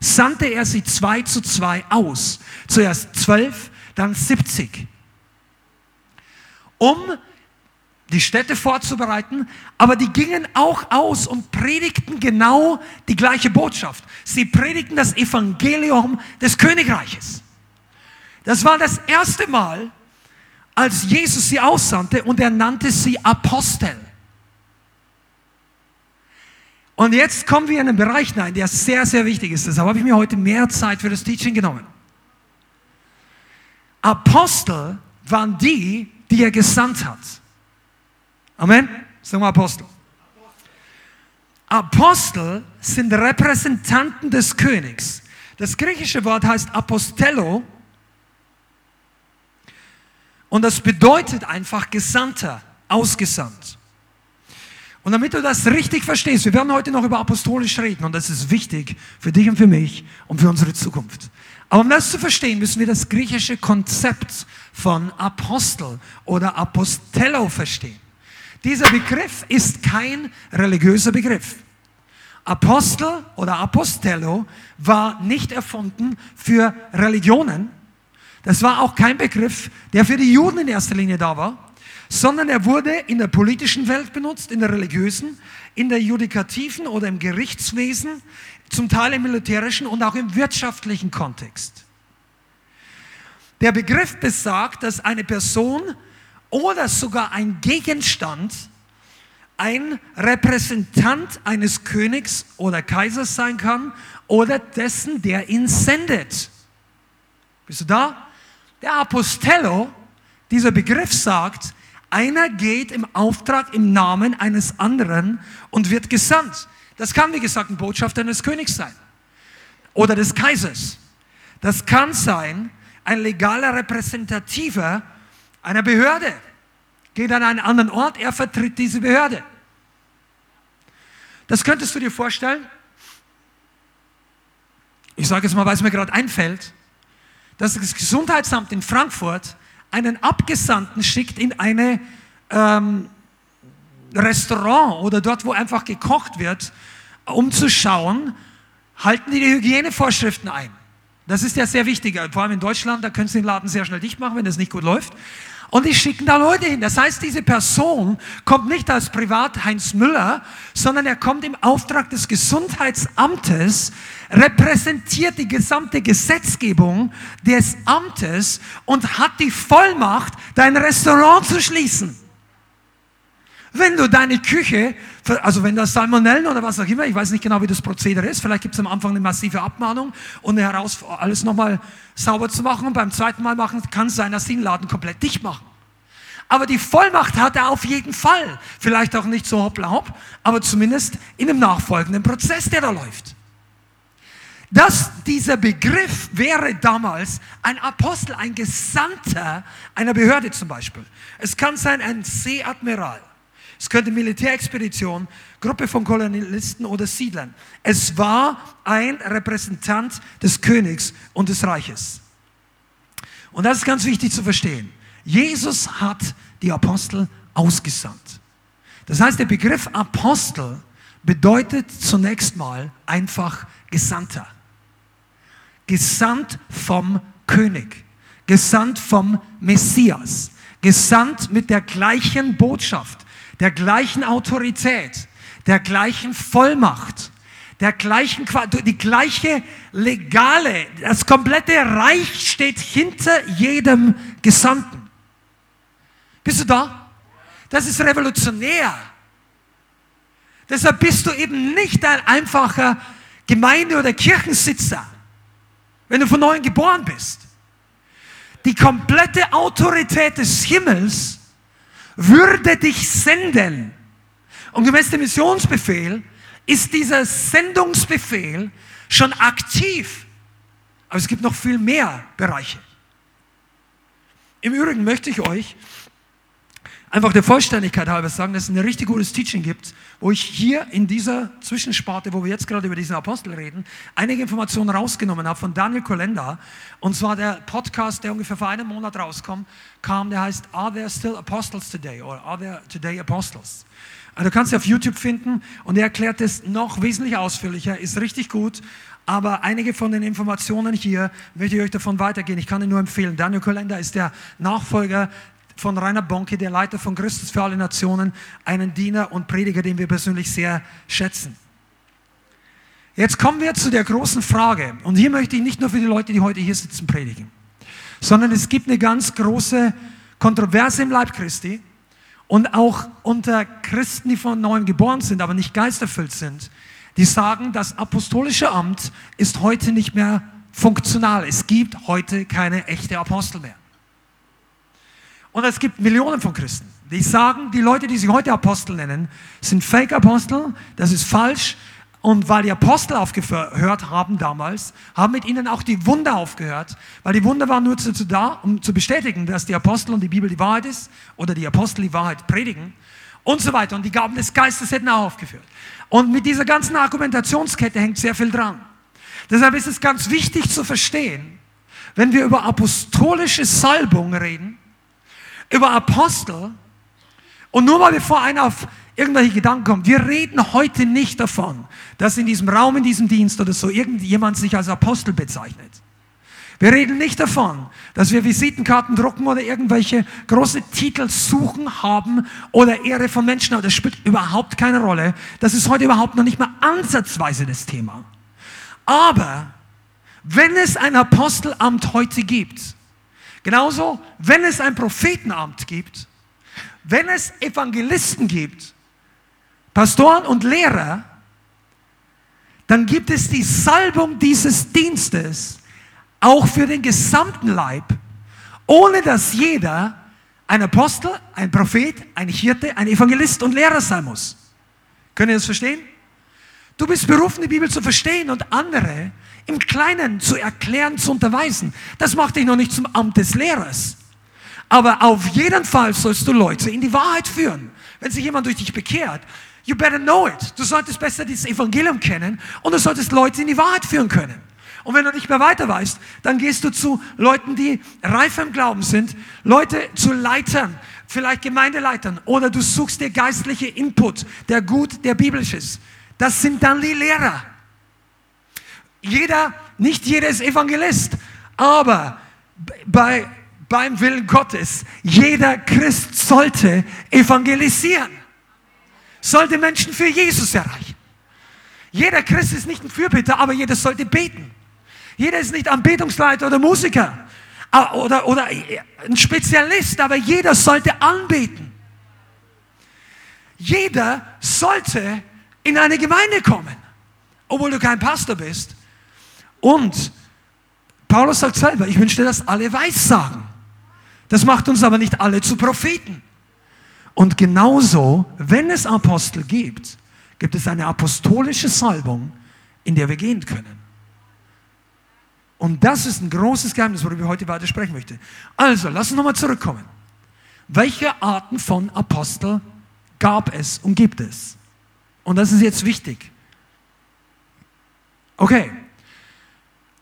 sandte er sie zwei zu zwei aus. Zuerst zwölf, dann siebzig um die Städte vorzubereiten, aber die gingen auch aus und predigten genau die gleiche Botschaft. Sie predigten das Evangelium des Königreiches. Das war das erste Mal, als Jesus sie aussandte und er nannte sie Apostel. Und jetzt kommen wir in einen Bereich hinein, der sehr, sehr wichtig ist. Deshalb habe ich mir heute mehr Zeit für das Teaching genommen. Apostel waren die, die er gesandt hat. Amen? Sagen wir Apostel. Apostel sind Repräsentanten des Königs. Das griechische Wort heißt Apostello und das bedeutet einfach Gesandter, ausgesandt. Und damit du das richtig verstehst, wir werden heute noch über apostolisch reden und das ist wichtig für dich und für mich und für unsere Zukunft. Aber um das zu verstehen, müssen wir das griechische Konzept von Apostel oder Apostello verstehen. Dieser Begriff ist kein religiöser Begriff. Apostel oder Apostello war nicht erfunden für Religionen. Das war auch kein Begriff, der für die Juden in erster Linie da war, sondern er wurde in der politischen Welt benutzt, in der religiösen, in der judikativen oder im Gerichtswesen, zum Teil im militärischen und auch im wirtschaftlichen Kontext. Der Begriff besagt, dass eine Person oder sogar ein Gegenstand ein Repräsentant eines Königs oder Kaisers sein kann oder dessen, der ihn sendet. Bist du da? Der Apostello, dieser Begriff sagt, einer geht im Auftrag im Namen eines anderen und wird gesandt. Das kann, wie gesagt, ein Botschafter eines Königs sein oder des Kaisers. Das kann sein ein legaler Repräsentativer einer Behörde. Geht an einen anderen Ort, er vertritt diese Behörde. Das könntest du dir vorstellen? Ich sage jetzt mal, weil es mir gerade einfällt, dass das Gesundheitsamt in Frankfurt einen Abgesandten schickt in eine ähm, Restaurant oder dort, wo einfach gekocht wird, um zu schauen, halten die die Hygienevorschriften ein. Das ist ja sehr wichtig, vor allem in Deutschland, da können sie den Laden sehr schnell dicht machen, wenn das nicht gut läuft. Und die schicken da Leute hin. Das heißt, diese Person kommt nicht als Privat Heinz Müller, sondern er kommt im Auftrag des Gesundheitsamtes, repräsentiert die gesamte Gesetzgebung des Amtes und hat die Vollmacht, dein Restaurant zu schließen. Wenn du deine Küche, also wenn das Salmonellen oder was auch immer, ich weiß nicht genau, wie das Prozedere ist, vielleicht gibt es am Anfang eine massive Abmahnung und Herausforderung, alles nochmal sauber zu machen und beim zweiten Mal machen kann es sein, dass sie den Laden komplett dicht machen. Aber die Vollmacht hat er auf jeden Fall. Vielleicht auch nicht so hoppla hopp, aber zumindest in einem nachfolgenden Prozess, der da läuft. Dass dieser Begriff wäre damals ein Apostel, ein Gesandter einer Behörde zum Beispiel. Es kann sein ein Seeadmiral. Es könnte Militärexpedition, Gruppe von Kolonialisten oder Siedlern. Es war ein Repräsentant des Königs und des Reiches. Und das ist ganz wichtig zu verstehen. Jesus hat die Apostel ausgesandt. Das heißt, der Begriff Apostel bedeutet zunächst mal einfach Gesandter. Gesandt vom König, gesandt vom Messias, gesandt mit der gleichen Botschaft, der gleichen Autorität, der gleichen Vollmacht, der gleichen, die gleiche legale, das komplette Reich steht hinter jedem Gesandten. Bist du da? Das ist revolutionär. Deshalb bist du eben nicht ein einfacher Gemeinde- oder Kirchensitzer, wenn du von neuem geboren bist. Die komplette Autorität des Himmels würde dich senden. Und gemäß dem Missionsbefehl ist dieser Sendungsbefehl schon aktiv. Aber es gibt noch viel mehr Bereiche. Im Übrigen möchte ich euch einfach der Vollständigkeit halber sagen, dass es ein richtig gutes Teaching gibt, wo ich hier in dieser Zwischensparte, wo wir jetzt gerade über diesen Apostel reden, einige Informationen rausgenommen habe von Daniel Kolenda. Und zwar der Podcast, der ungefähr vor einem Monat rauskommt, kam, der heißt Are There Still Apostles Today? oder Are There Today Apostles? Also du kannst ihn auf YouTube finden und er erklärt es noch wesentlich ausführlicher, ist richtig gut. Aber einige von den Informationen hier möchte ich euch davon weitergehen. Ich kann ihn nur empfehlen. Daniel Kolenda ist der Nachfolger von Rainer Bonke, der Leiter von Christus für alle Nationen, einen Diener und Prediger, den wir persönlich sehr schätzen. Jetzt kommen wir zu der großen Frage. Und hier möchte ich nicht nur für die Leute, die heute hier sitzen, predigen, sondern es gibt eine ganz große Kontroverse im Leib Christi und auch unter Christen, die von neuem geboren sind, aber nicht geisterfüllt sind, die sagen, das apostolische Amt ist heute nicht mehr funktional. Es gibt heute keine echte Apostel mehr. Und es gibt Millionen von Christen, die sagen, die Leute, die sich heute Apostel nennen, sind Fake-Apostel, das ist falsch. Und weil die Apostel aufgehört haben damals, haben mit ihnen auch die Wunder aufgehört, weil die Wunder waren nur dazu da, um zu bestätigen, dass die Apostel und die Bibel die Wahrheit ist oder die Apostel die Wahrheit predigen und so weiter. Und die Gaben des Geistes hätten auch aufgeführt. Und mit dieser ganzen Argumentationskette hängt sehr viel dran. Deshalb ist es ganz wichtig zu verstehen, wenn wir über apostolische Salbung reden, über Apostel. Und nur mal bevor einer auf irgendwelche Gedanken kommt, wir reden heute nicht davon, dass in diesem Raum, in diesem Dienst oder so irgendjemand sich als Apostel bezeichnet. Wir reden nicht davon, dass wir Visitenkarten drucken oder irgendwelche große Titel suchen haben oder Ehre von Menschen haben. Das spielt überhaupt keine Rolle. Das ist heute überhaupt noch nicht mal ansatzweise das Thema. Aber wenn es ein Apostelamt heute gibt, Genauso, wenn es ein Prophetenamt gibt, wenn es Evangelisten gibt, Pastoren und Lehrer, dann gibt es die Salbung dieses Dienstes auch für den gesamten Leib, ohne dass jeder ein Apostel, ein Prophet, ein Hirte, ein Evangelist und Lehrer sein muss. Können ihr das verstehen? Du bist berufen, die Bibel zu verstehen und andere im Kleinen zu erklären, zu unterweisen. Das macht dich noch nicht zum Amt des Lehrers. Aber auf jeden Fall sollst du Leute in die Wahrheit führen. Wenn sich jemand durch dich bekehrt, you better know it. Du solltest besser dieses Evangelium kennen und du solltest Leute in die Wahrheit führen können. Und wenn du nicht mehr weiter weißt, dann gehst du zu Leuten, die reif im Glauben sind, Leute zu Leitern, vielleicht Gemeindeleitern, oder du suchst dir geistliche Input, der gut, der biblisch ist. Das sind dann die Lehrer. Jeder, nicht jeder ist Evangelist, aber bei, beim Willen Gottes, jeder Christ sollte evangelisieren, sollte Menschen für Jesus erreichen. Jeder Christ ist nicht ein Fürbitter, aber jeder sollte beten. Jeder ist nicht Anbetungsleiter oder Musiker oder, oder ein Spezialist, aber jeder sollte anbeten. Jeder sollte in eine Gemeinde kommen, obwohl du kein Pastor bist. Und Paulus sagt selber, ich wünschte, dass alle weiß sagen. Das macht uns aber nicht alle zu Propheten. Und genauso, wenn es Apostel gibt, gibt es eine apostolische Salbung, in der wir gehen können. Und das ist ein großes Geheimnis, worüber ich heute weiter sprechen möchte. Also, lass uns nochmal zurückkommen. Welche Arten von Apostel gab es und gibt es? Und das ist jetzt wichtig. Okay.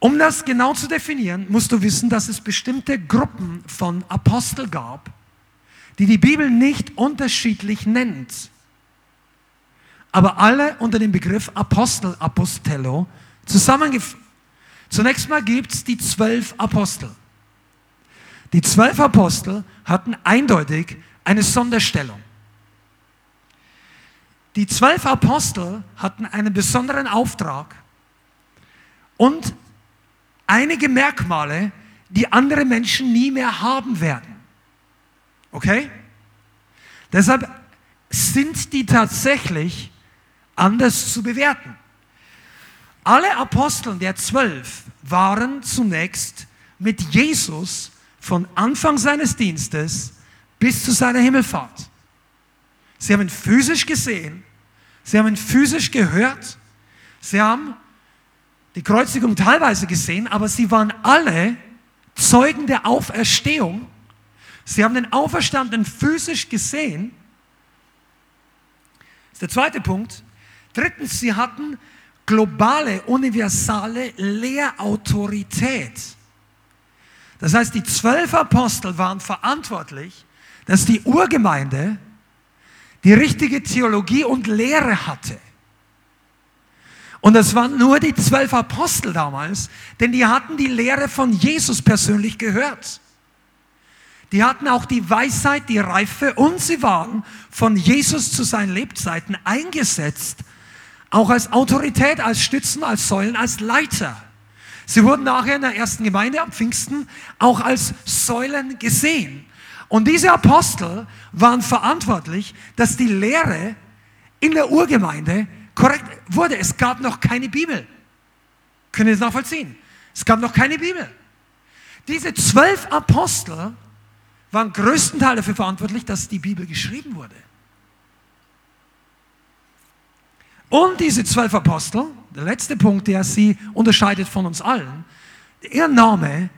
Um das genau zu definieren, musst du wissen, dass es bestimmte Gruppen von Apostel gab, die die Bibel nicht unterschiedlich nennt, aber alle unter dem Begriff Apostel, Apostello, zusammengefasst Zunächst mal gibt es die zwölf Apostel. Die zwölf Apostel hatten eindeutig eine Sonderstellung. Die zwölf Apostel hatten einen besonderen Auftrag und einige Merkmale, die andere Menschen nie mehr haben werden. Okay? Deshalb sind die tatsächlich anders zu bewerten. Alle Aposteln der zwölf waren zunächst mit Jesus von Anfang seines Dienstes bis zu seiner Himmelfahrt. Sie haben ihn physisch gesehen, sie haben ihn physisch gehört, sie haben die Kreuzigung teilweise gesehen, aber sie waren alle Zeugen der Auferstehung. Sie haben den Auferstandenen physisch gesehen. Das ist der zweite Punkt. Drittens, sie hatten globale, universale Lehrautorität. Das heißt, die zwölf Apostel waren verantwortlich, dass die Urgemeinde die richtige Theologie und Lehre hatte. Und das waren nur die zwölf Apostel damals, denn die hatten die Lehre von Jesus persönlich gehört. Die hatten auch die Weisheit, die Reife und sie waren von Jesus zu seinen Lebzeiten eingesetzt auch als Autorität, als Stützen, als Säulen, als Leiter. Sie wurden nachher in der ersten Gemeinde am Pfingsten auch als Säulen gesehen. Und diese Apostel waren verantwortlich, dass die Lehre in der Urgemeinde korrekt wurde. Es gab noch keine Bibel. Können Sie das nachvollziehen? Es gab noch keine Bibel. Diese zwölf Apostel waren größtenteils dafür verantwortlich, dass die Bibel geschrieben wurde. Und diese zwölf Apostel, der letzte Punkt, der sie unterscheidet von uns allen, ihr Name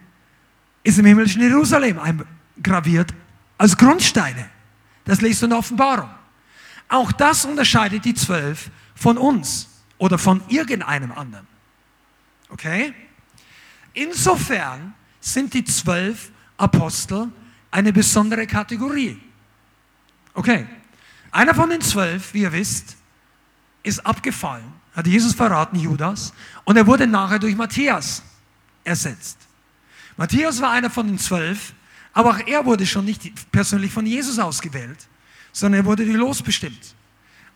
ist im himmlischen Jerusalem eingraviert als Grundsteine. Das liest du in der Offenbarung. Auch das unterscheidet die zwölf von uns oder von irgendeinem anderen. Okay? Insofern sind die zwölf Apostel eine besondere Kategorie. Okay. Einer von den zwölf, wie ihr wisst, ist abgefallen, hat Jesus verraten, Judas, und er wurde nachher durch Matthias ersetzt. Matthias war einer von den zwölf, aber auch er wurde schon nicht persönlich von Jesus ausgewählt, sondern er wurde durch Los bestimmt.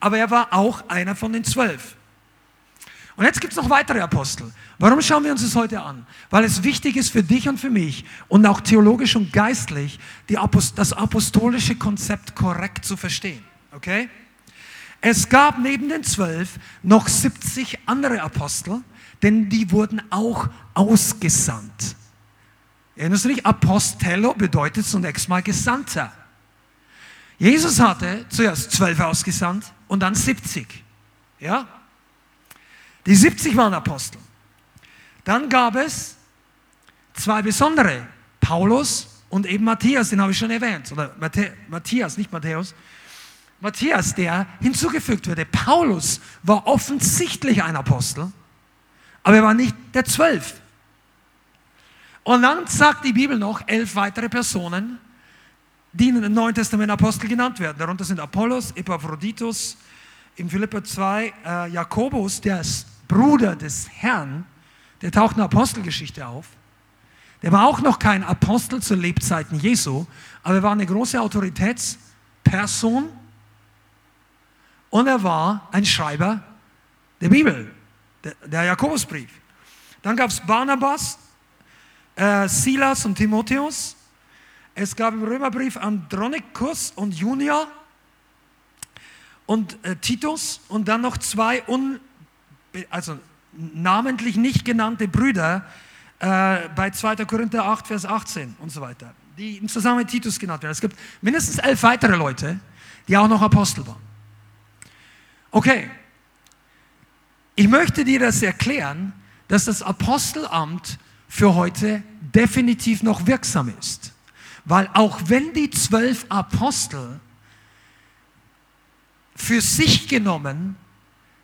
Aber er war auch einer von den zwölf. Und jetzt gibt es noch weitere Apostel. Warum schauen wir uns das heute an? Weil es wichtig ist für dich und für mich und auch theologisch und geistlich, Apost das apostolische Konzept korrekt zu verstehen. Okay? Es gab neben den zwölf noch 70 andere Apostel, denn die wurden auch ausgesandt. Erinnerst du dich? Apostello bedeutet zunächst mal Gesandter. Jesus hatte zuerst zwölf ausgesandt und dann 70. Ja? Die 70 waren Apostel. Dann gab es zwei besondere, Paulus und eben Matthias, den habe ich schon erwähnt. Oder Matthias, nicht Matthäus. Matthias, der hinzugefügt wurde. Paulus war offensichtlich ein Apostel, aber er war nicht der Zwölf. Und dann sagt die Bibel noch elf weitere Personen, die im Neuen Testament Apostel genannt werden. Darunter sind Apollos, Epaphroditus, im Philippa 2 äh, Jakobus, der Bruder des Herrn, der taucht in der Apostelgeschichte auf. Der war auch noch kein Apostel zu Lebzeiten Jesu, aber er war eine große Autoritätsperson und er war ein Schreiber der Bibel, der, der Jakobusbrief. Dann gab es Barnabas, äh, Silas und Timotheus. Es gab im Römerbrief Andronicus und Junia und äh, Titus und dann noch zwei un, also namentlich nicht genannte Brüder äh, bei 2. Korinther 8, Vers 18 und so weiter, die im Zusammenhang mit Titus genannt werden. Es gibt mindestens elf weitere Leute, die auch noch Apostel waren. Okay, ich möchte dir das erklären, dass das Apostelamt für heute definitiv noch wirksam ist. Weil auch wenn die zwölf Apostel für sich genommen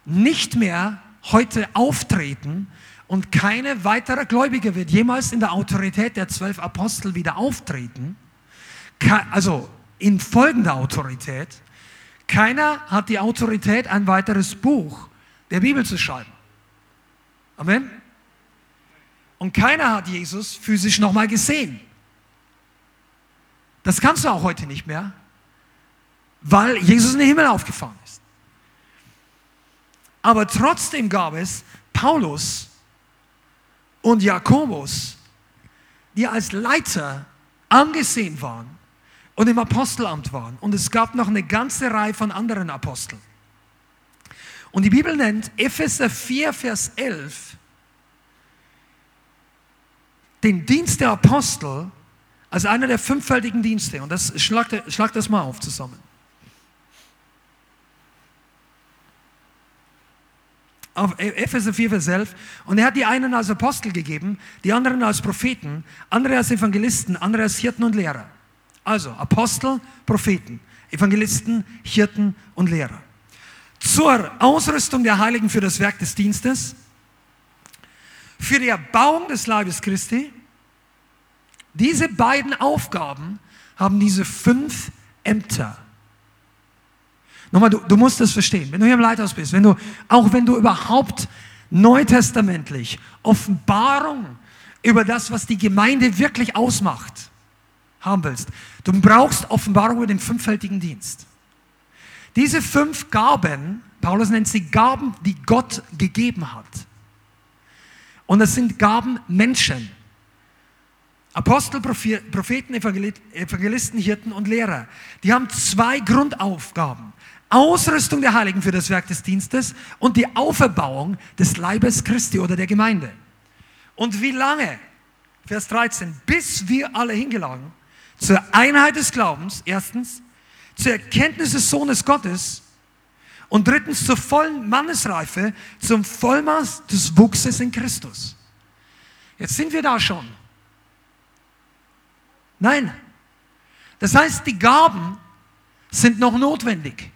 nicht mehr heute auftreten und keine weitere Gläubige wird jemals in der Autorität der zwölf Apostel wieder auftreten, also in folgender Autorität, keiner hat die Autorität, ein weiteres Buch der Bibel zu schreiben. Amen. Und keiner hat Jesus physisch nochmal gesehen. Das kannst du auch heute nicht mehr, weil Jesus in den Himmel aufgefahren ist. Aber trotzdem gab es Paulus und Jakobus, die als Leiter angesehen waren und im Apostelamt waren. Und es gab noch eine ganze Reihe von anderen Aposteln. Und die Bibel nennt Epheser 4, Vers 11 den Dienst der Apostel als einer der fünffältigen Dienste. Und das schlag, schlag das mal auf zusammen. auf Epheser 4, Vers 11. Und er hat die einen als Apostel gegeben, die anderen als Propheten, andere als Evangelisten, andere als Hirten und Lehrer. Also Apostel, Propheten, Evangelisten, Hirten und Lehrer. Zur Ausrüstung der Heiligen für das Werk des Dienstes, für die Erbauung des Leibes Christi. Diese beiden Aufgaben haben diese fünf Ämter. Nochmal, du, du musst das verstehen. Wenn du hier im Leithaus bist, wenn du, auch wenn du überhaupt neutestamentlich Offenbarung über das, was die Gemeinde wirklich ausmacht, haben willst. Du brauchst Offenbarung über den fünffältigen Dienst. Diese fünf Gaben, Paulus nennt sie Gaben, die Gott gegeben hat. Und das sind Gaben Menschen. Apostel, Propheten, Evangelisten, Hirten und Lehrer. Die haben zwei Grundaufgaben. Ausrüstung der Heiligen für das Werk des Dienstes und die Auferbauung des Leibes Christi oder der Gemeinde. Und wie lange? Vers 13. Bis wir alle hingelagen zur Einheit des Glaubens, erstens, zur Erkenntnis des Sohnes Gottes und drittens zur vollen Mannesreife, zum Vollmaß des Wuchses in Christus. Jetzt sind wir da schon. Nein. Das heißt, die Gaben sind noch notwendig.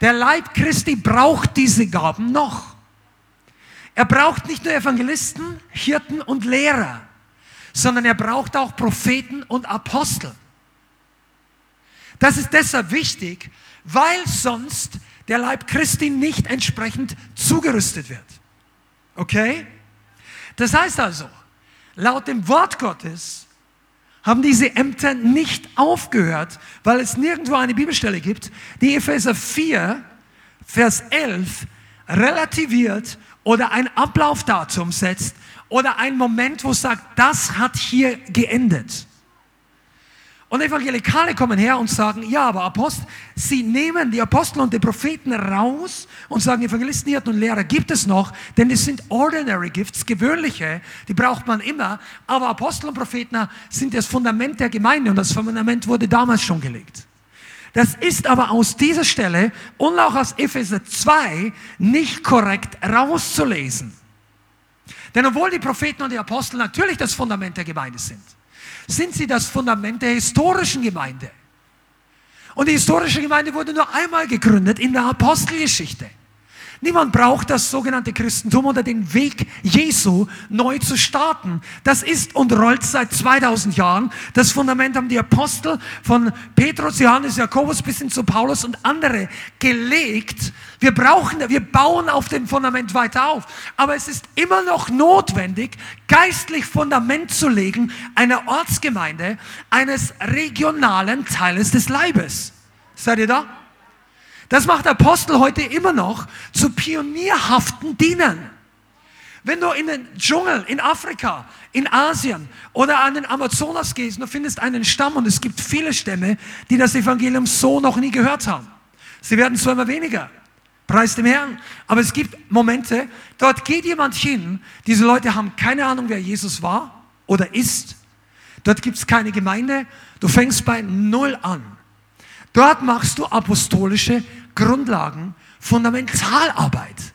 Der Leib Christi braucht diese Gaben noch. Er braucht nicht nur Evangelisten, Hirten und Lehrer sondern er braucht auch Propheten und Apostel. Das ist deshalb wichtig, weil sonst der Leib Christi nicht entsprechend zugerüstet wird. Okay? Das heißt also, laut dem Wort Gottes haben diese Ämter nicht aufgehört, weil es nirgendwo eine Bibelstelle gibt, die Epheser 4, Vers 11 relativiert oder ein Ablaufdatum setzt, oder ein Moment, wo sagt, das hat hier geendet. Und Evangelikale kommen her und sagen, ja, aber Apostel, sie nehmen die Apostel und die Propheten raus und sagen, Evangelisten, Hirten und Lehrer gibt es noch, denn es sind ordinary gifts, gewöhnliche, die braucht man immer. Aber Apostel und Propheten sind das Fundament der Gemeinde und das Fundament wurde damals schon gelegt. Das ist aber aus dieser Stelle und auch aus Epheser 2 nicht korrekt rauszulesen. Denn obwohl die Propheten und die Apostel natürlich das Fundament der Gemeinde sind, sind sie das Fundament der historischen Gemeinde. Und die historische Gemeinde wurde nur einmal gegründet in der Apostelgeschichte. Niemand braucht das sogenannte Christentum oder den Weg Jesu neu zu starten. Das ist und rollt seit 2000 Jahren. Das Fundament haben die Apostel von Petrus, Johannes, Jakobus bis hin zu Paulus und andere gelegt. Wir brauchen, wir bauen auf dem Fundament weiter auf. Aber es ist immer noch notwendig, geistlich Fundament zu legen einer Ortsgemeinde, eines regionalen Teiles des Leibes. Seid ihr da? Das macht Apostel heute immer noch zu pionierhaften Dienern. Wenn du in den Dschungel in Afrika, in Asien oder an den Amazonas gehst, du findest einen Stamm und es gibt viele Stämme, die das Evangelium so noch nie gehört haben. Sie werden zwar immer weniger, preis dem Herrn, aber es gibt Momente, dort geht jemand hin, diese Leute haben keine Ahnung, wer Jesus war oder ist. Dort gibt es keine Gemeinde, du fängst bei Null an. Dort machst du apostolische Grundlagen, Fundamentalarbeit.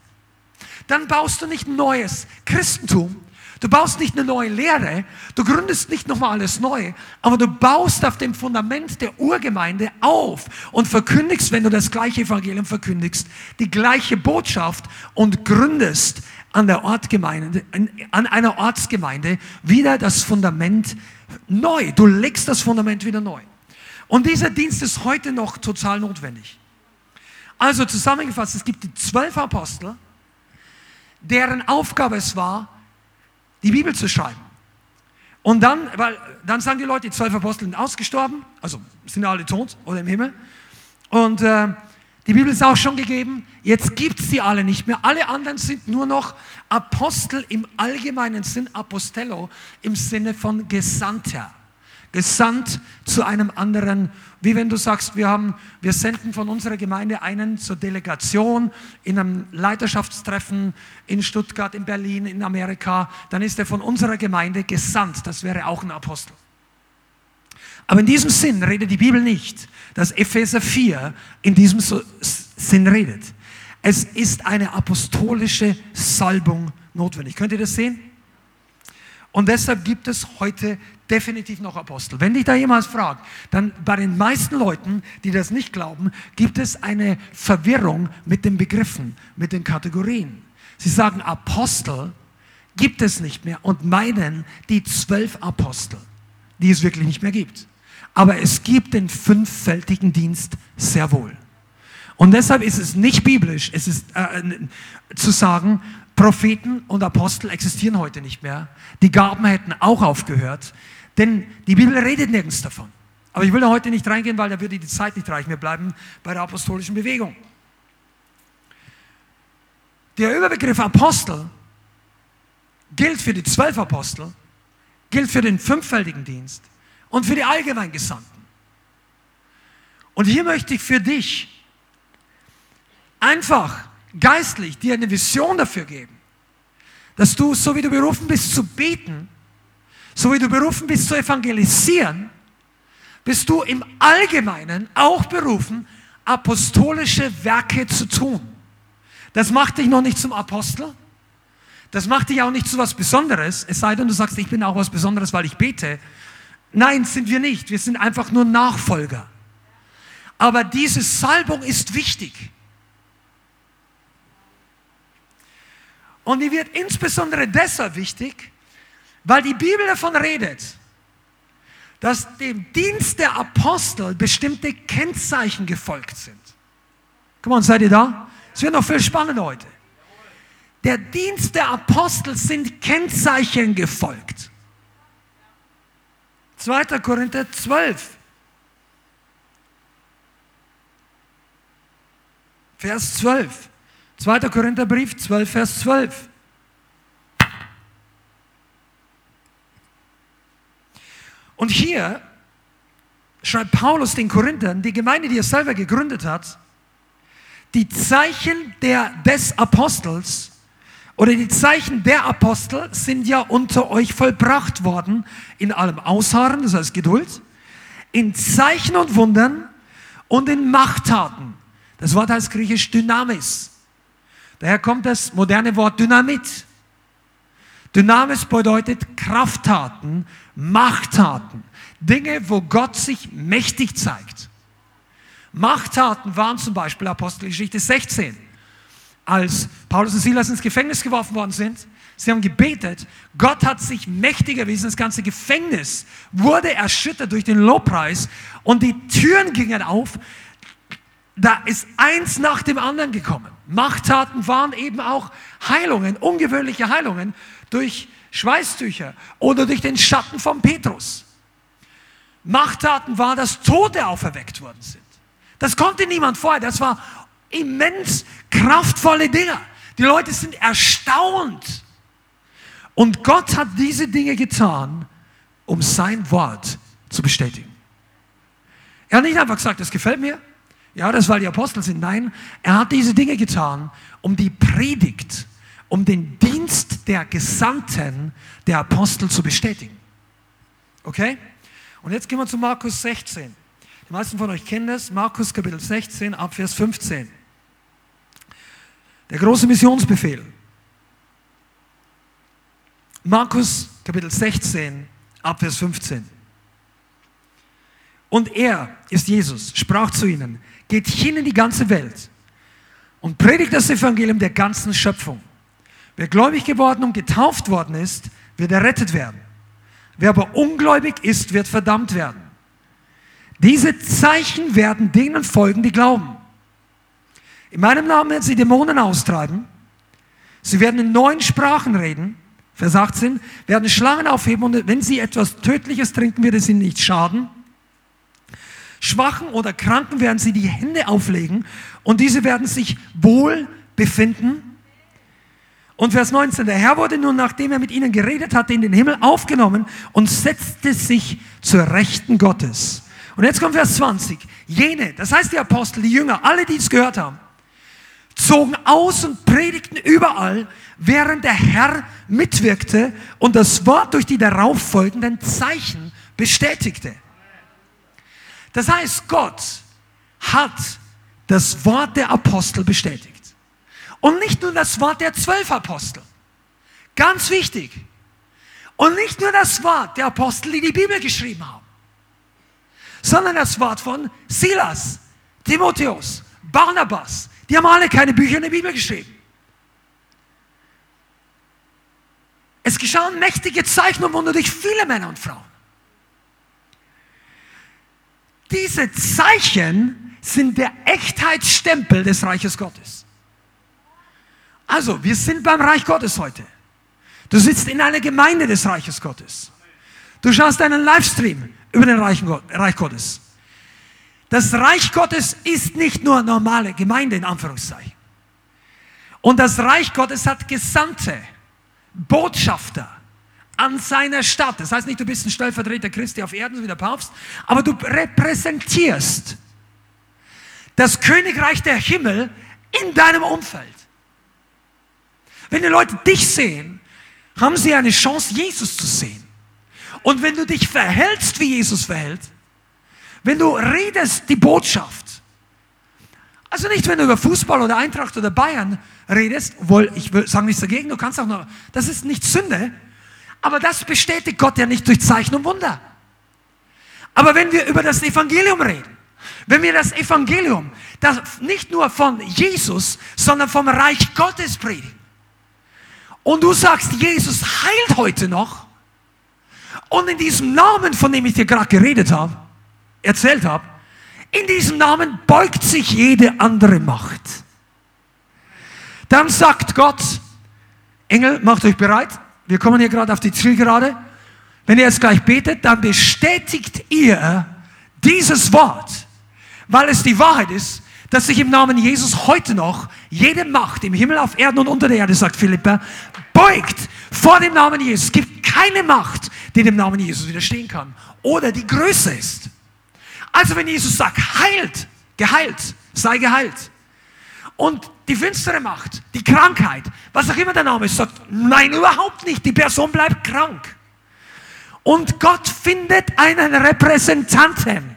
Dann baust du nicht ein neues Christentum, du baust nicht eine neue Lehre, du gründest nicht nochmal alles neu, aber du baust auf dem Fundament der Urgemeinde auf und verkündigst, wenn du das gleiche Evangelium verkündigst, die gleiche Botschaft und gründest an, der Ortgemeinde, an einer Ortsgemeinde wieder das Fundament neu. Du legst das Fundament wieder neu. Und dieser Dienst ist heute noch total notwendig. Also zusammengefasst, es gibt die zwölf Apostel, deren Aufgabe es war, die Bibel zu schreiben. Und dann, weil dann sagen die Leute, die zwölf Apostel sind ausgestorben, also sind alle tot oder im Himmel. Und äh, die Bibel ist auch schon gegeben, jetzt gibt es die alle nicht mehr. Alle anderen sind nur noch Apostel im allgemeinen Sinn, Apostello, im Sinne von Gesandter gesandt zu einem anderen, wie wenn du sagst, wir, haben, wir senden von unserer Gemeinde einen zur Delegation in einem Leiterschaftstreffen in Stuttgart, in Berlin, in Amerika, dann ist er von unserer Gemeinde gesandt. Das wäre auch ein Apostel. Aber in diesem Sinn redet die Bibel nicht, dass Epheser 4 in diesem Sinn redet. Es ist eine apostolische Salbung notwendig. Könnt ihr das sehen? Und deshalb gibt es heute definitiv noch Apostel. Wenn dich da jemals fragt, dann bei den meisten Leuten, die das nicht glauben, gibt es eine Verwirrung mit den Begriffen, mit den Kategorien. Sie sagen, Apostel gibt es nicht mehr und meinen die zwölf Apostel, die es wirklich nicht mehr gibt. Aber es gibt den fünffältigen Dienst sehr wohl. Und deshalb ist es nicht biblisch, es ist äh, zu sagen, Propheten und Apostel existieren heute nicht mehr. Die Gaben hätten auch aufgehört. Denn die Bibel redet nirgends davon. Aber ich will da heute nicht reingehen, weil da würde die Zeit nicht reichen. Wir bleiben bei der apostolischen Bewegung. Der Überbegriff Apostel gilt für die zwölf Apostel, gilt für den fünffältigen Dienst und für die allgemein Gesandten. Und hier möchte ich für dich einfach geistlich dir eine Vision dafür geben, dass du, so wie du berufen bist zu beten, so wie du berufen bist zu evangelisieren, bist du im Allgemeinen auch berufen, apostolische Werke zu tun. Das macht dich noch nicht zum Apostel. Das macht dich auch nicht zu was Besonderes, es sei denn, du sagst, ich bin auch was Besonderes, weil ich bete. Nein, sind wir nicht. Wir sind einfach nur Nachfolger. Aber diese Salbung ist wichtig. Und die wird insbesondere deshalb wichtig, weil die Bibel davon redet, dass dem Dienst der Apostel bestimmte Kennzeichen gefolgt sind. Komm on, seid ihr da? Es wird noch viel spannender heute. Der Dienst der Apostel sind Kennzeichen gefolgt. 2. Korinther 12. Vers 12. 2. Korintherbrief 12, Vers 12. Und hier schreibt Paulus den Korinthern, die Gemeinde, die er selber gegründet hat, die Zeichen der, des Apostels oder die Zeichen der Apostel sind ja unter euch vollbracht worden in allem Ausharren, das heißt Geduld, in Zeichen und Wundern und in Machttaten. Das Wort heißt griechisch Dynamis. Daher kommt das moderne Wort Dynamit. Dynamis bedeutet Krafttaten, Machttaten, Dinge, wo Gott sich mächtig zeigt. Machttaten waren zum Beispiel Apostelgeschichte 16. Als Paulus und Silas ins Gefängnis geworfen worden sind, sie haben gebetet, Gott hat sich mächtig erwiesen, das ganze Gefängnis wurde erschüttert durch den Lobpreis und die Türen gingen auf, da ist eins nach dem anderen gekommen. Machttaten waren eben auch Heilungen, ungewöhnliche Heilungen durch Schweißtücher oder durch den Schatten von Petrus. Machttaten war, dass Tote auferweckt worden sind. Das konnte niemand vorher. Das war immens kraftvolle Dinge. Die Leute sind erstaunt. Und Gott hat diese Dinge getan, um sein Wort zu bestätigen. Er hat nicht einfach gesagt, das gefällt mir. Ja, das weil die Apostel sind. Nein, er hat diese Dinge getan, um die Predigt, um den Dienst der Gesandten der Apostel zu bestätigen. Okay? Und jetzt gehen wir zu Markus 16. Die meisten von euch kennen das. Markus Kapitel 16 ab Vers 15. Der große Missionsbefehl. Markus Kapitel 16 ab Vers 15. Und er ist Jesus, sprach zu ihnen, geht hin in die ganze Welt und predigt das Evangelium der ganzen Schöpfung. Wer gläubig geworden und getauft worden ist, wird errettet werden. Wer aber ungläubig ist, wird verdammt werden. Diese Zeichen werden denen folgen, die glauben. In meinem Namen werden sie Dämonen austreiben. Sie werden in neuen Sprachen reden. Vers 18. Werden Schlangen aufheben und wenn sie etwas Tödliches trinken, wird es ihnen nicht schaden. Schwachen oder Kranken werden sie die Hände auflegen und diese werden sich wohl befinden. Und Vers 19, der Herr wurde nun, nachdem er mit ihnen geredet hatte, in den Himmel aufgenommen und setzte sich zur Rechten Gottes. Und jetzt kommt Vers 20. Jene, das heißt die Apostel, die Jünger, alle, die es gehört haben, zogen aus und predigten überall, während der Herr mitwirkte und das Wort durch die darauffolgenden Zeichen bestätigte. Das heißt, Gott hat das Wort der Apostel bestätigt. Und nicht nur das Wort der zwölf Apostel. Ganz wichtig. Und nicht nur das Wort der Apostel, die die Bibel geschrieben haben, sondern das Wort von Silas, Timotheus, Barnabas. Die haben alle keine Bücher in der Bibel geschrieben. Es geschahen mächtige Zeichen und Wunder durch viele Männer und Frauen. Diese Zeichen sind der Echtheitsstempel des Reiches Gottes. Also, wir sind beim Reich Gottes heute. Du sitzt in einer Gemeinde des Reiches Gottes. Du schaust einen Livestream über den Reich Gottes. Das Reich Gottes ist nicht nur normale Gemeinde in Anführungszeichen. Und das Reich Gottes hat Gesandte, Botschafter, an seiner Stadt. Das heißt nicht, du bist ein Stellvertreter Christi auf Erden, so wie der Papst, aber du repräsentierst das Königreich der Himmel in deinem Umfeld. Wenn die Leute dich sehen, haben sie eine Chance, Jesus zu sehen. Und wenn du dich verhältst, wie Jesus verhält, wenn du redest die Botschaft, also nicht, wenn du über Fußball oder Eintracht oder Bayern redest, obwohl ich sagen nichts dagegen, du kannst auch noch, das ist nicht Sünde, aber das bestätigt Gott ja nicht durch Zeichen und Wunder. Aber wenn wir über das Evangelium reden, wenn wir das Evangelium, das nicht nur von Jesus, sondern vom Reich Gottes predigen, und du sagst, Jesus heilt heute noch, und in diesem Namen, von dem ich dir gerade geredet habe, erzählt habe, in diesem Namen beugt sich jede andere Macht. Dann sagt Gott, Engel, macht euch bereit, wir kommen hier gerade auf die Zielgerade. Wenn ihr jetzt gleich betet, dann bestätigt ihr dieses Wort, weil es die Wahrheit ist, dass sich im Namen Jesus heute noch jede Macht im Himmel, auf Erden und unter der Erde, sagt Philippa, beugt vor dem Namen Jesus. Es gibt keine Macht, die dem Namen Jesus widerstehen kann oder die größer ist. Also wenn Jesus sagt, heilt, geheilt, sei geheilt. Und die finstere Macht, die Krankheit, was auch immer der Name ist, sagt, nein, überhaupt nicht, die Person bleibt krank. Und Gott findet einen Repräsentanten,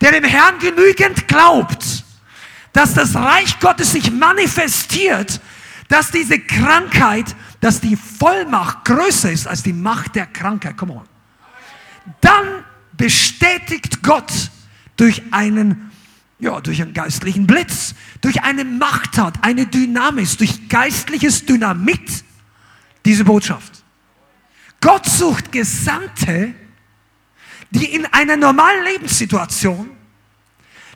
der dem Herrn genügend glaubt, dass das Reich Gottes sich manifestiert, dass diese Krankheit, dass die Vollmacht größer ist als die Macht der Krankheit. Come on. Dann bestätigt Gott durch einen, ja, durch einen geistlichen Blitz, durch eine Machttat, eine Dynamis, durch geistliches Dynamit diese Botschaft. Gott sucht Gesandte, die in einer normalen Lebenssituation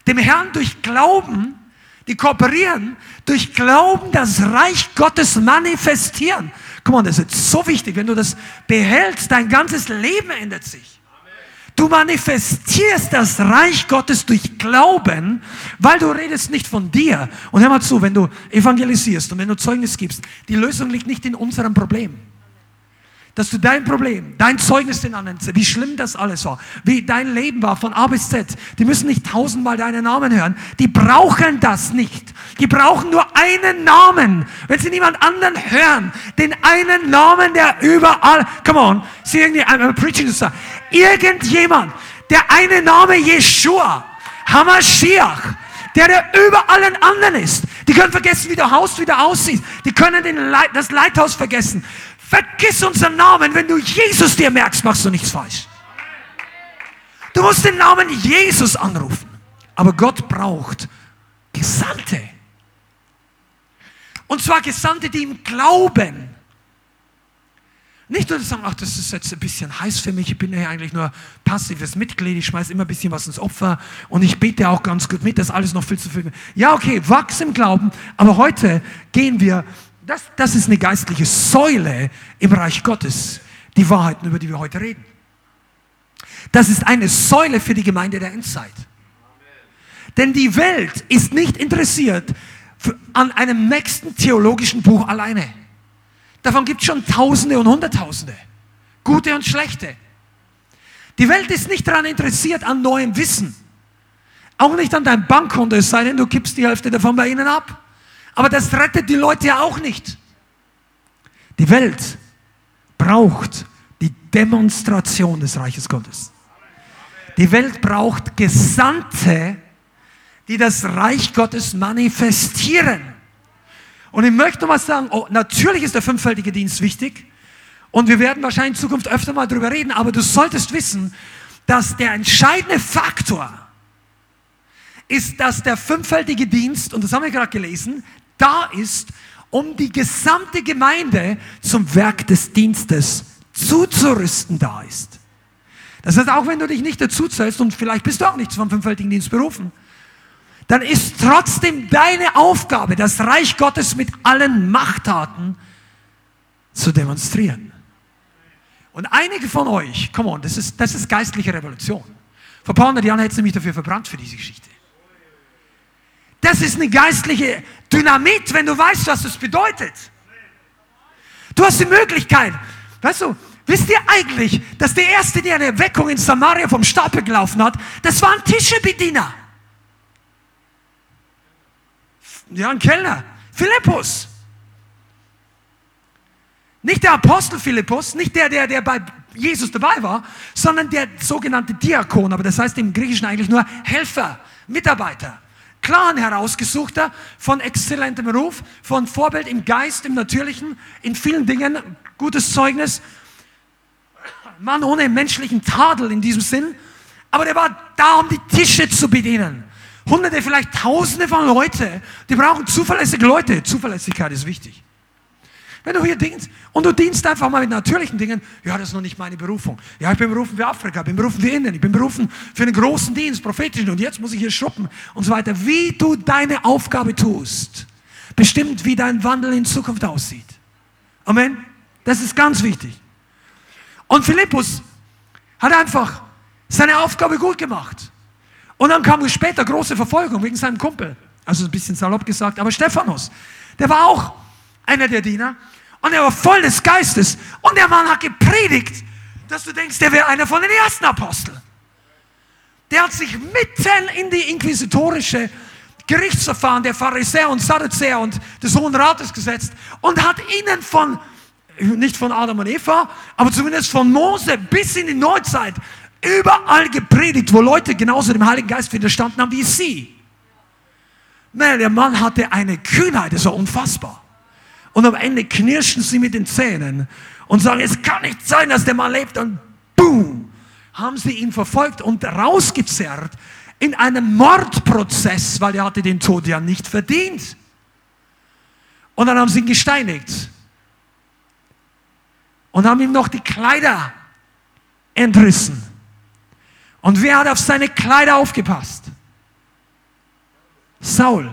dem Herrn durch Glauben die kooperieren, durch Glauben das Reich Gottes manifestieren. Guck mal, das ist so wichtig. Wenn du das behältst, dein ganzes Leben ändert sich. Du manifestierst das Reich Gottes durch Glauben, weil du redest nicht von dir. Und hör mal zu, wenn du evangelisierst und wenn du Zeugnis gibst, die Lösung liegt nicht in unserem Problem dass du dein Problem, dein Zeugnis den anderen, wie schlimm das alles war, wie dein Leben war von A bis Z. Die müssen nicht tausendmal deinen Namen hören. Die brauchen das nicht. Die brauchen nur einen Namen. Wenn sie niemand anderen hören, den einen Namen, der überall, come on, see irgendwie, I'm preaching this. Irgendjemand, der eine Name Yeshua, Hamashiach, der, der über allen anderen ist. Die können vergessen, wie der Haus wieder aussieht. Die können Leit, das Leithaus vergessen. Vergiss unseren Namen. Wenn du Jesus dir merkst, machst du nichts falsch. Du musst den Namen Jesus anrufen. Aber Gott braucht Gesandte. Und zwar Gesandte, die ihm glauben. Nicht nur sagen, ach, das ist jetzt ein bisschen heiß für mich, ich bin ja eigentlich nur passives Mitglied, ich schmeiße immer ein bisschen was ins Opfer und ich bete auch ganz gut mit, das alles noch viel zu viel. Ja, okay, wachs im Glauben, aber heute gehen wir das, das ist eine geistliche Säule im Reich Gottes, die Wahrheiten, über die wir heute reden. Das ist eine Säule für die Gemeinde der Endzeit. Denn die Welt ist nicht interessiert an einem nächsten theologischen Buch alleine. Davon gibt es schon Tausende und Hunderttausende. Gute und schlechte. Die Welt ist nicht daran interessiert an neuem Wissen. Auch nicht an deinem Bankkonto, es sei denn, du gibst die Hälfte davon bei ihnen ab. Aber das rettet die Leute ja auch nicht. Die Welt braucht die Demonstration des Reiches Gottes. Die Welt braucht Gesandte, die das Reich Gottes manifestieren. Und ich möchte mal sagen, oh, natürlich ist der fünffältige Dienst wichtig. Und wir werden wahrscheinlich in Zukunft öfter mal darüber reden, aber du solltest wissen, dass der entscheidende Faktor ist, dass der fünffältige Dienst, und das haben wir gerade gelesen, da ist, um die gesamte Gemeinde zum Werk des Dienstes zuzurüsten da ist. Das heißt, auch wenn du dich nicht dazu zählst und vielleicht bist du auch nicht zum fünffältigen Dienst berufen, dann ist trotzdem deine Aufgabe, das Reich Gottes mit allen Machttaten zu demonstrieren. Und einige von euch, come on, das ist, das ist geistliche Revolution. Vor paar hundert Jahren hättest du mich dafür verbrannt für diese Geschichte. Das ist eine geistliche Dynamit, wenn du weißt, was das bedeutet. Du hast die Möglichkeit, weißt du, wisst ihr eigentlich, dass der Erste, der eine Erweckung in Samaria vom Stapel gelaufen hat, das war ein Tischebediener. Ja, ein Kellner. Philippus. Nicht der Apostel Philippus, nicht der, der, der bei Jesus dabei war, sondern der sogenannte Diakon, aber das heißt im Griechischen eigentlich nur Helfer, Mitarbeiter. Clan herausgesuchter, von exzellentem Ruf, von Vorbild im Geist, im Natürlichen, in vielen Dingen, gutes Zeugnis. Mann ohne menschlichen Tadel in diesem Sinn. Aber der war da, um die Tische zu bedienen. Hunderte, vielleicht Tausende von Leute, die brauchen zuverlässige Leute. Zuverlässigkeit ist wichtig. Wenn du hier dienst und du dienst einfach mal mit natürlichen Dingen, ja, das ist noch nicht meine Berufung. Ja, ich bin berufen für Afrika, ich bin berufen für Indien, ich bin berufen für einen großen Dienst, prophetischen und jetzt muss ich hier schuppen und so weiter. Wie du deine Aufgabe tust, bestimmt, wie dein Wandel in Zukunft aussieht. Amen. Das ist ganz wichtig. Und Philippus hat einfach seine Aufgabe gut gemacht. Und dann kam später große Verfolgung wegen seinem Kumpel. Also ein bisschen salopp gesagt, aber Stephanus, der war auch einer der Diener. Und er war voll des Geistes. Und der Mann hat gepredigt, dass du denkst, der wäre einer von den ersten Aposteln. Der hat sich mitten in die inquisitorische Gerichtsverfahren der Pharisäer und Sadduzäer und des Hohen Rates gesetzt und hat ihnen von, nicht von Adam und Eva, aber zumindest von Mose bis in die Neuzeit überall gepredigt, wo Leute genauso dem Heiligen Geist widerstanden haben wie sie. Nein, der Mann hatte eine Kühnheit, das war unfassbar. Und am Ende knirschen sie mit den Zähnen und sagen, es kann nicht sein, dass der Mann lebt. Und boom, haben sie ihn verfolgt und rausgezerrt in einem Mordprozess, weil er hatte den Tod ja nicht verdient. Und dann haben sie ihn gesteinigt. Und haben ihm noch die Kleider entrissen. Und wer hat auf seine Kleider aufgepasst? Saul.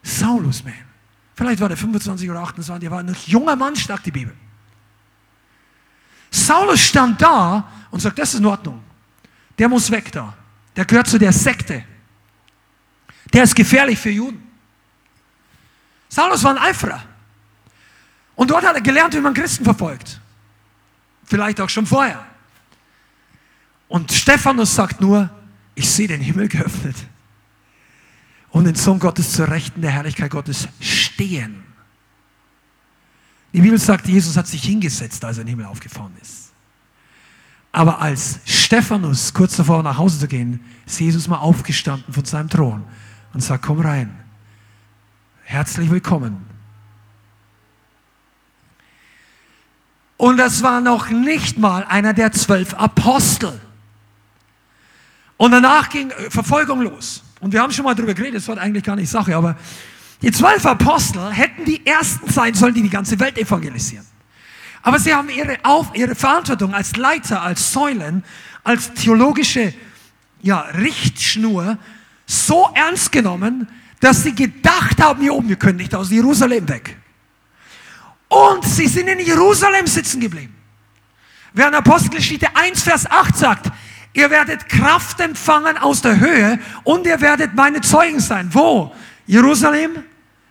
Saulus, man. Vielleicht war der 25 oder 28, er war ein junger Mann, sagt die Bibel. Saulus stand da und sagt, das ist in Ordnung. Der muss weg da. Der gehört zu der Sekte. Der ist gefährlich für Juden. Saulus war ein Eiferer. Und dort hat er gelernt, wie man Christen verfolgt. Vielleicht auch schon vorher. Und Stephanus sagt nur, ich sehe den Himmel geöffnet und den Sohn Gottes zur Rechten der Herrlichkeit Gottes stehen. Die Bibel sagt, Jesus hat sich hingesetzt, als er in den Himmel aufgefahren ist. Aber als Stephanus kurz davor nach Hause zu gehen, ist Jesus mal aufgestanden von seinem Thron und sagt, komm rein. Herzlich willkommen. Und das war noch nicht mal einer der zwölf Apostel. Und danach ging Verfolgung los. Und wir haben schon mal darüber geredet, das war eigentlich gar nicht Sache, aber die zwölf Apostel hätten die ersten sein sollen, die die ganze Welt evangelisieren. Aber sie haben ihre, Auf, ihre Verantwortung als Leiter, als Säulen, als theologische ja, Richtschnur so ernst genommen, dass sie gedacht haben, hier oben, wir können nicht aus Jerusalem weg. Und sie sind in Jerusalem sitzen geblieben. Während Apostelgeschichte 1, Vers 8 sagt, ihr werdet Kraft empfangen aus der Höhe und ihr werdet meine Zeugen sein. Wo? Jerusalem,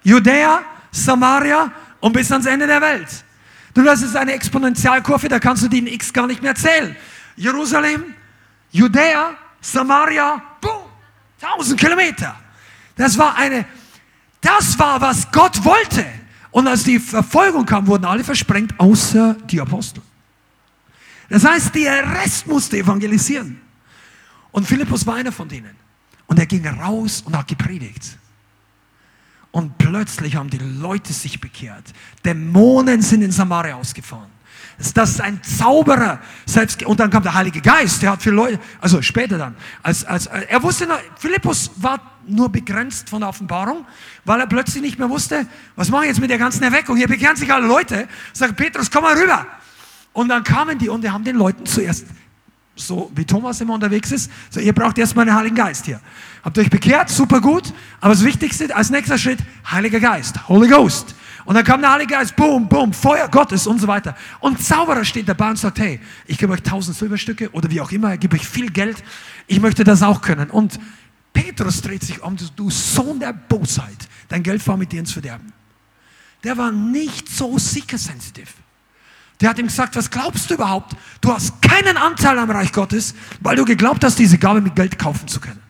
Judäa, Samaria und bis ans Ende der Welt. Du, das ist eine Exponentialkurve, da kannst du den X gar nicht mehr zählen. Jerusalem, Judäa, Samaria, boom, 1000 Kilometer. Das war eine, das war, was Gott wollte. Und als die Verfolgung kam, wurden alle versprengt, außer die Apostel. Das heißt, der Rest musste evangelisieren. Und Philippus war einer von denen. Und er ging raus und hat gepredigt. Und plötzlich haben die Leute sich bekehrt. Dämonen sind in Samaria ausgefahren. Das ist ein Zauberer. Selbst, und dann kam der Heilige Geist, der hat viele Leute, also später dann, als, als, er wusste, noch, Philippus war nur begrenzt von der Offenbarung, weil er plötzlich nicht mehr wusste, was mache ich jetzt mit der ganzen Erweckung? Hier bekehren sich alle Leute. Sagt Petrus, komm mal rüber. Und dann kamen die und die haben den Leuten zuerst so wie Thomas immer unterwegs ist, so ihr braucht erstmal den Heiligen Geist hier. Habt euch bekehrt, super gut, aber das Wichtigste als nächster Schritt, Heiliger Geist, Holy Ghost. Und dann kam der Heilige Geist, boom, boom, Feuer Gottes und so weiter. Und Zauberer steht dabei und sagt, hey, ich gebe euch tausend Silberstücke oder wie auch immer, ich gebe euch viel Geld, ich möchte das auch können. Und Petrus dreht sich um, du Sohn der Bosheit, dein Geld war mit dir ins Verderben. Der war nicht so seeker-sensitive. Der hat ihm gesagt, was glaubst du überhaupt? Du hast keinen Anteil am Reich Gottes, weil du geglaubt hast, diese Gabe mit Geld kaufen zu können.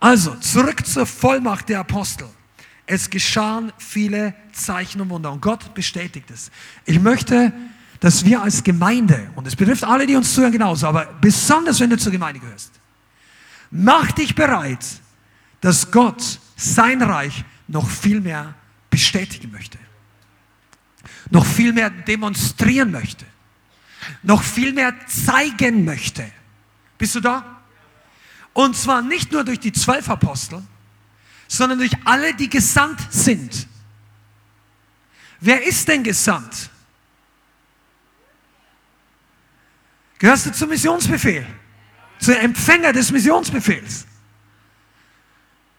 Also, zurück zur Vollmacht der Apostel. Es geschahen viele Zeichen und Wunder und Gott bestätigt es. Ich möchte, dass wir als Gemeinde, und es betrifft alle, die uns zuhören genauso, aber besonders wenn du zur Gemeinde gehörst, mach dich bereit, dass Gott sein Reich noch viel mehr bestätigen möchte noch viel mehr demonstrieren möchte, noch viel mehr zeigen möchte. Bist du da? Und zwar nicht nur durch die zwölf Apostel, sondern durch alle, die gesandt sind. Wer ist denn gesandt? Gehörst du zum Missionsbefehl? Zu Empfänger des Missionsbefehls?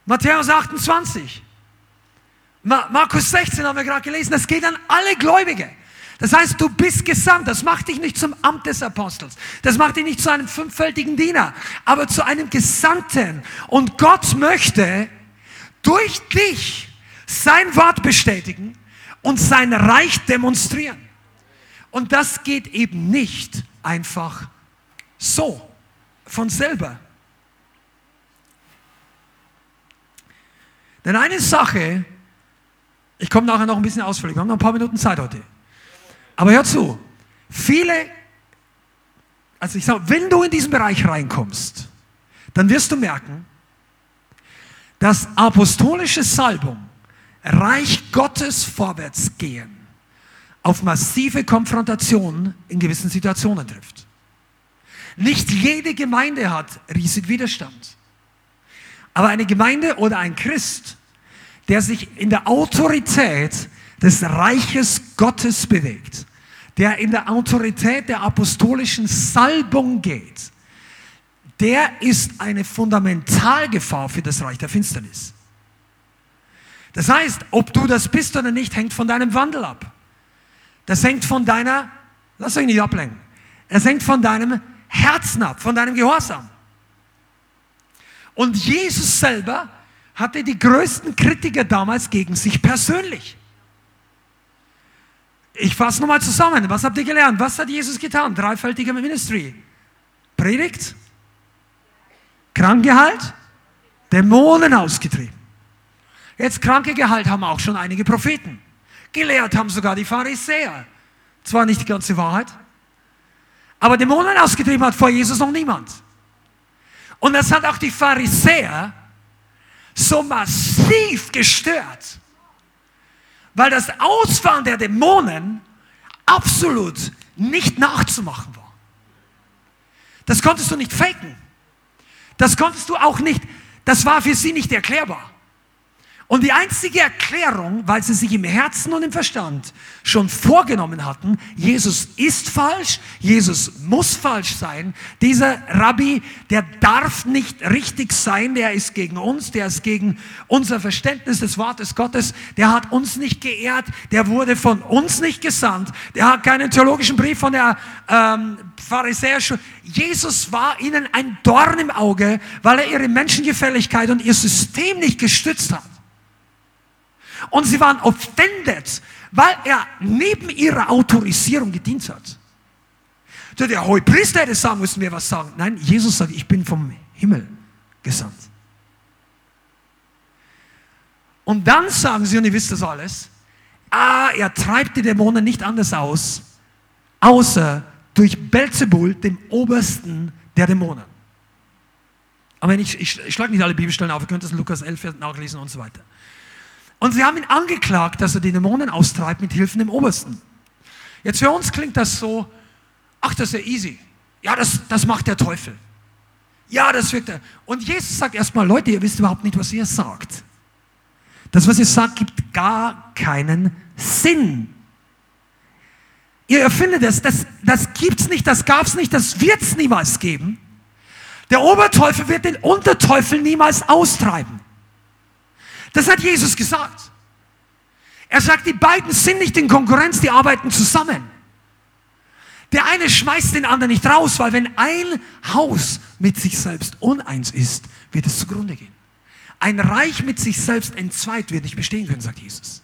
Matthäus 28. Markus 16 haben wir gerade gelesen, das geht an alle Gläubige. Das heißt, du bist gesandt. Das macht dich nicht zum Amt des Apostels. Das macht dich nicht zu einem fünffältigen Diener, aber zu einem Gesandten. Und Gott möchte durch dich sein Wort bestätigen und sein Reich demonstrieren. Und das geht eben nicht einfach So, von selber. Denn eine Sache, ich komme nachher noch ein bisschen ausführlich, wir haben noch ein paar Minuten Zeit heute. Aber hör zu, viele, also ich sage, wenn du in diesen Bereich reinkommst, dann wirst du merken, dass apostolische Salbung, Reich Gottes Vorwärtsgehen, auf massive Konfrontationen in gewissen Situationen trifft. Nicht jede Gemeinde hat riesig Widerstand. Aber eine Gemeinde oder ein Christ, der sich in der Autorität des Reiches Gottes bewegt, der in der Autorität der apostolischen Salbung geht, der ist eine Fundamentalgefahr für das Reich der Finsternis. Das heißt, ob du das bist oder nicht, hängt von deinem Wandel ab. Das hängt von deiner, lass euch nicht ablenken, es hängt von deinem Herzen ab, von deinem Gehorsam. Und Jesus selber hatte die größten Kritiker damals gegen sich persönlich. Ich fasse nochmal zusammen. Was habt ihr gelernt? Was hat Jesus getan? Dreifältiger Ministry. Predigt, Krankengehalt, Dämonen ausgetrieben. Jetzt Krankengehalt haben auch schon einige Propheten. Gelehrt haben sogar die Pharisäer. Zwar nicht die ganze Wahrheit, aber Dämonen ausgetrieben hat vor Jesus noch niemand. Und das hat auch die Pharisäer so massiv gestört, weil das Ausfahren der Dämonen absolut nicht nachzumachen war. Das konntest du nicht faken. Das konntest du auch nicht, das war für sie nicht erklärbar. Und die einzige Erklärung, weil sie sich im Herzen und im Verstand schon vorgenommen hatten, Jesus ist falsch, Jesus muss falsch sein, dieser Rabbi, der darf nicht richtig sein, der ist gegen uns, der ist gegen unser Verständnis des Wortes Gottes, der hat uns nicht geehrt, der wurde von uns nicht gesandt, der hat keinen theologischen Brief von der ähm, Pharisäer. Jesus war ihnen ein Dorn im Auge, weil er ihre Menschengefälligkeit und ihr System nicht gestützt hat. Und sie waren offended, weil er neben ihrer Autorisierung gedient hat. Der Hohepriester hätte sagen müssen, wir was sagen. Nein, Jesus sagt, ich bin vom Himmel gesandt. Und dann sagen sie, und ihr wisst das alles, ah, er treibt die Dämonen nicht anders aus, außer durch Belzebul, dem Obersten der Dämonen. Aber ich, ich, ich schlage nicht alle Bibelstellen auf, ihr könnt das in Lukas 11 nachlesen und so weiter. Und sie haben ihn angeklagt, dass er die Dämonen austreibt mit Hilfen dem Obersten. Jetzt für uns klingt das so, ach, das ist ja easy. Ja, das, das macht der Teufel. Ja, das wirkt er. Und Jesus sagt erstmal, Leute, ihr wisst überhaupt nicht, was ihr sagt. Das, was ihr sagt, gibt gar keinen Sinn. Ihr erfindet es, das, das gibt's nicht, das gab's nicht, das wird's niemals geben. Der Oberteufel wird den Unterteufel niemals austreiben. Das hat Jesus gesagt. Er sagt, die beiden sind nicht in Konkurrenz, die arbeiten zusammen. Der eine schmeißt den anderen nicht raus, weil wenn ein Haus mit sich selbst uneins ist, wird es zugrunde gehen. Ein Reich mit sich selbst entzweit wird nicht bestehen können, sagt Jesus.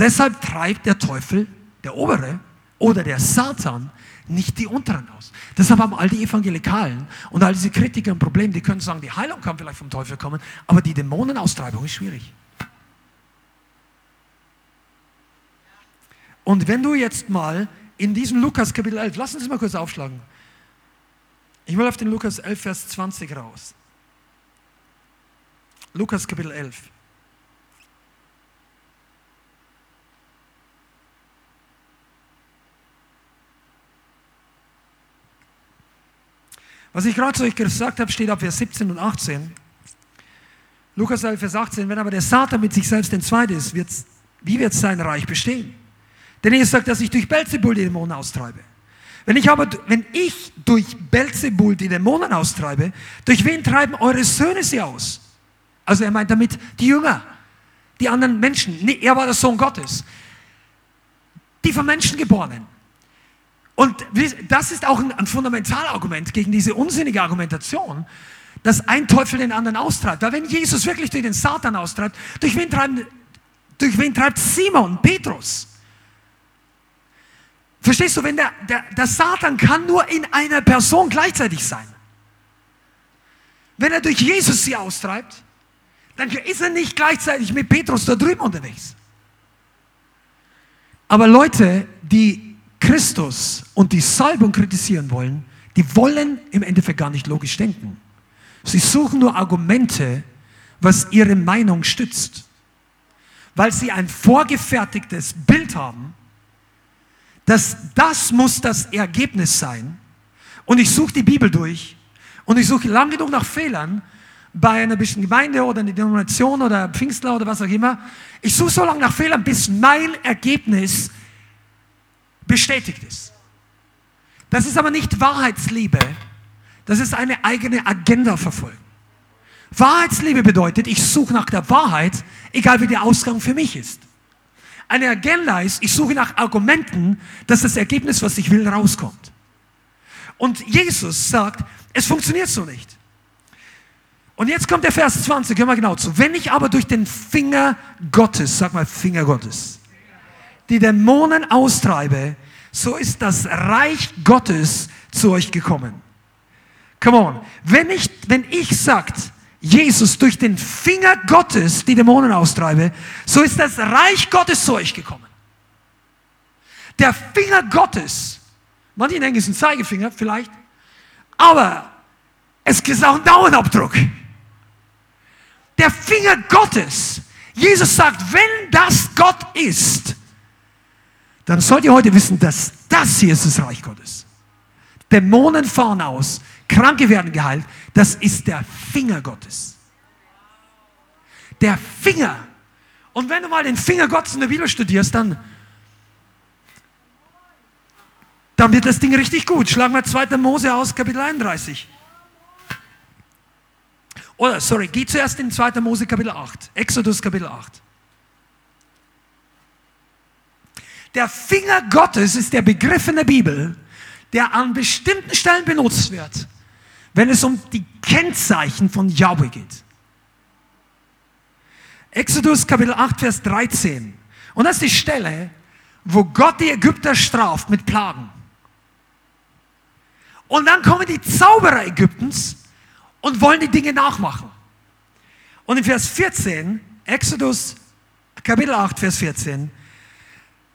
Deshalb treibt der Teufel, der obere oder der Satan, nicht die unteren aus. Deshalb haben all die Evangelikalen und all diese Kritiker ein Problem, die können sagen, die Heilung kann vielleicht vom Teufel kommen, aber die Dämonenaustreibung ist schwierig. Und wenn du jetzt mal in diesem Lukas Kapitel 11, lass uns mal kurz aufschlagen. Ich will auf den Lukas 11, Vers 20 raus. Lukas Kapitel 11. Was ich gerade zu euch gesagt habe, steht ab Vers 17 und 18. Lukas 11, Vers 18. Wenn aber der Satan mit sich selbst entzweit ist, wird's, wie wird sein Reich bestehen? Denn ihr sagt, dass ich durch Belzebul die Dämonen austreibe. Wenn ich aber, wenn ich durch Belzebul die Dämonen austreibe, durch wen treiben eure Söhne sie aus? Also er meint damit die Jünger, die anderen Menschen. Nee, er war der Sohn Gottes. Die von Menschen geborenen. Und das ist auch ein, Fundamentalargument gegen diese unsinnige Argumentation, dass ein Teufel den anderen austreibt. Weil wenn Jesus wirklich durch den Satan austreibt, durch wen, treiben, durch wen treibt Simon, Petrus? Verstehst du, wenn der, der, der Satan kann nur in einer Person gleichzeitig sein. Wenn er durch Jesus sie austreibt, dann ist er nicht gleichzeitig mit Petrus da drüben unterwegs. Aber Leute, die Christus und die Salbung kritisieren wollen, die wollen im Endeffekt gar nicht logisch denken. Sie suchen nur Argumente, was ihre Meinung stützt. Weil sie ein vorgefertigtes Bild haben, dass das muss das Ergebnis sein. Und ich suche die Bibel durch und ich suche lange genug nach Fehlern bei einer bestimmten Gemeinde oder einer Denomination oder Pfingstler oder was auch immer. Ich suche so lange nach Fehlern, bis mein Ergebnis bestätigt ist. Das ist aber nicht Wahrheitsliebe, das ist eine eigene Agenda verfolgen. Wahrheitsliebe bedeutet, ich suche nach der Wahrheit, egal wie der Ausgang für mich ist. Eine Agenda ist, ich suche nach Argumenten, dass das Ergebnis, was ich will, rauskommt. Und Jesus sagt, es funktioniert so nicht. Und jetzt kommt der Vers 20, hör mal genau zu. Wenn ich aber durch den Finger Gottes, sag mal Finger Gottes, die Dämonen austreibe, so ist das Reich Gottes zu euch gekommen. Come on. Wenn ich, wenn ich sagt, Jesus durch den Finger Gottes die Dämonen austreibe, so ist das Reich Gottes zu euch gekommen. Der Finger Gottes, manche denken, es ist ein Zeigefinger, vielleicht, aber es ist auch ein Daumenabdruck. Der Finger Gottes. Jesus sagt, wenn das Gott ist, dann sollt ihr heute wissen, dass das hier ist das Reich Gottes. Dämonen fahren aus, Kranke werden geheilt. Das ist der Finger Gottes. Der Finger. Und wenn du mal den Finger Gottes in der Bibel studierst, dann, dann wird das Ding richtig gut. Schlagen wir 2. Mose aus, Kapitel 31. Oder, sorry, geh zuerst in 2. Mose, Kapitel 8. Exodus, Kapitel 8. Der Finger Gottes ist der Begriff in der Bibel, der an bestimmten Stellen benutzt wird, wenn es um die Kennzeichen von Yahweh geht. Exodus Kapitel 8, Vers 13. Und das ist die Stelle, wo Gott die Ägypter straft mit Plagen. Und dann kommen die Zauberer Ägyptens und wollen die Dinge nachmachen. Und in Vers 14, Exodus Kapitel 8, Vers 14,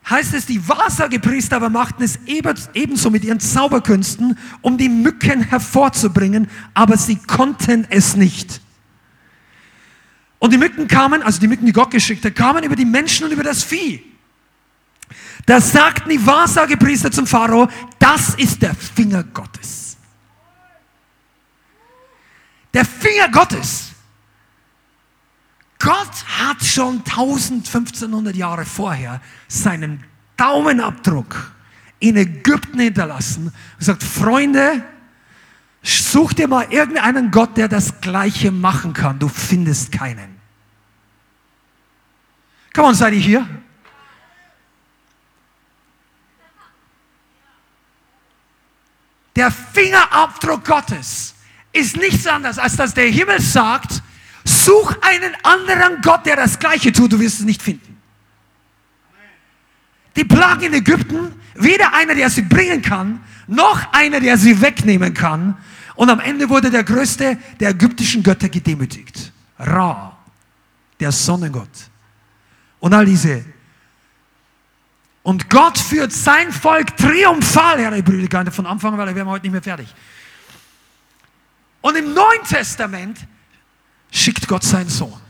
heißt es, die Wahrsagepriester aber machten es ebenso mit ihren Zauberkünsten, um die Mücken hervorzubringen, aber sie konnten es nicht. Und die Mücken kamen, also die Mücken, die Gott geschickt hat, kamen über die Menschen und über das Vieh. Da sagten die Wahrsagepriester zum Pharao, das ist der Finger Gottes. Der Finger Gottes. Gott hat schon 1500 Jahre vorher seinen Daumenabdruck in Ägypten hinterlassen und gesagt, Freunde, such dir mal irgendeinen Gott, der das Gleiche machen kann. Du findest keinen. Komm on, seid ihr hier? Der Fingerabdruck Gottes ist nichts anderes, als dass der Himmel sagt, Such einen anderen Gott, der das Gleiche tut, du wirst es nicht finden. Die Plagen in Ägypten, weder einer, der sie bringen kann, noch einer, der sie wegnehmen kann. Und am Ende wurde der größte der ägyptischen Götter gedemütigt. Ra, der Sonnengott. Und all diese. Und Gott führt sein Volk triumphal, Herr Brüder, von Anfang, weil wir werden heute nicht mehr fertig. Und im Neuen Testament schickt Gott seinen Sohn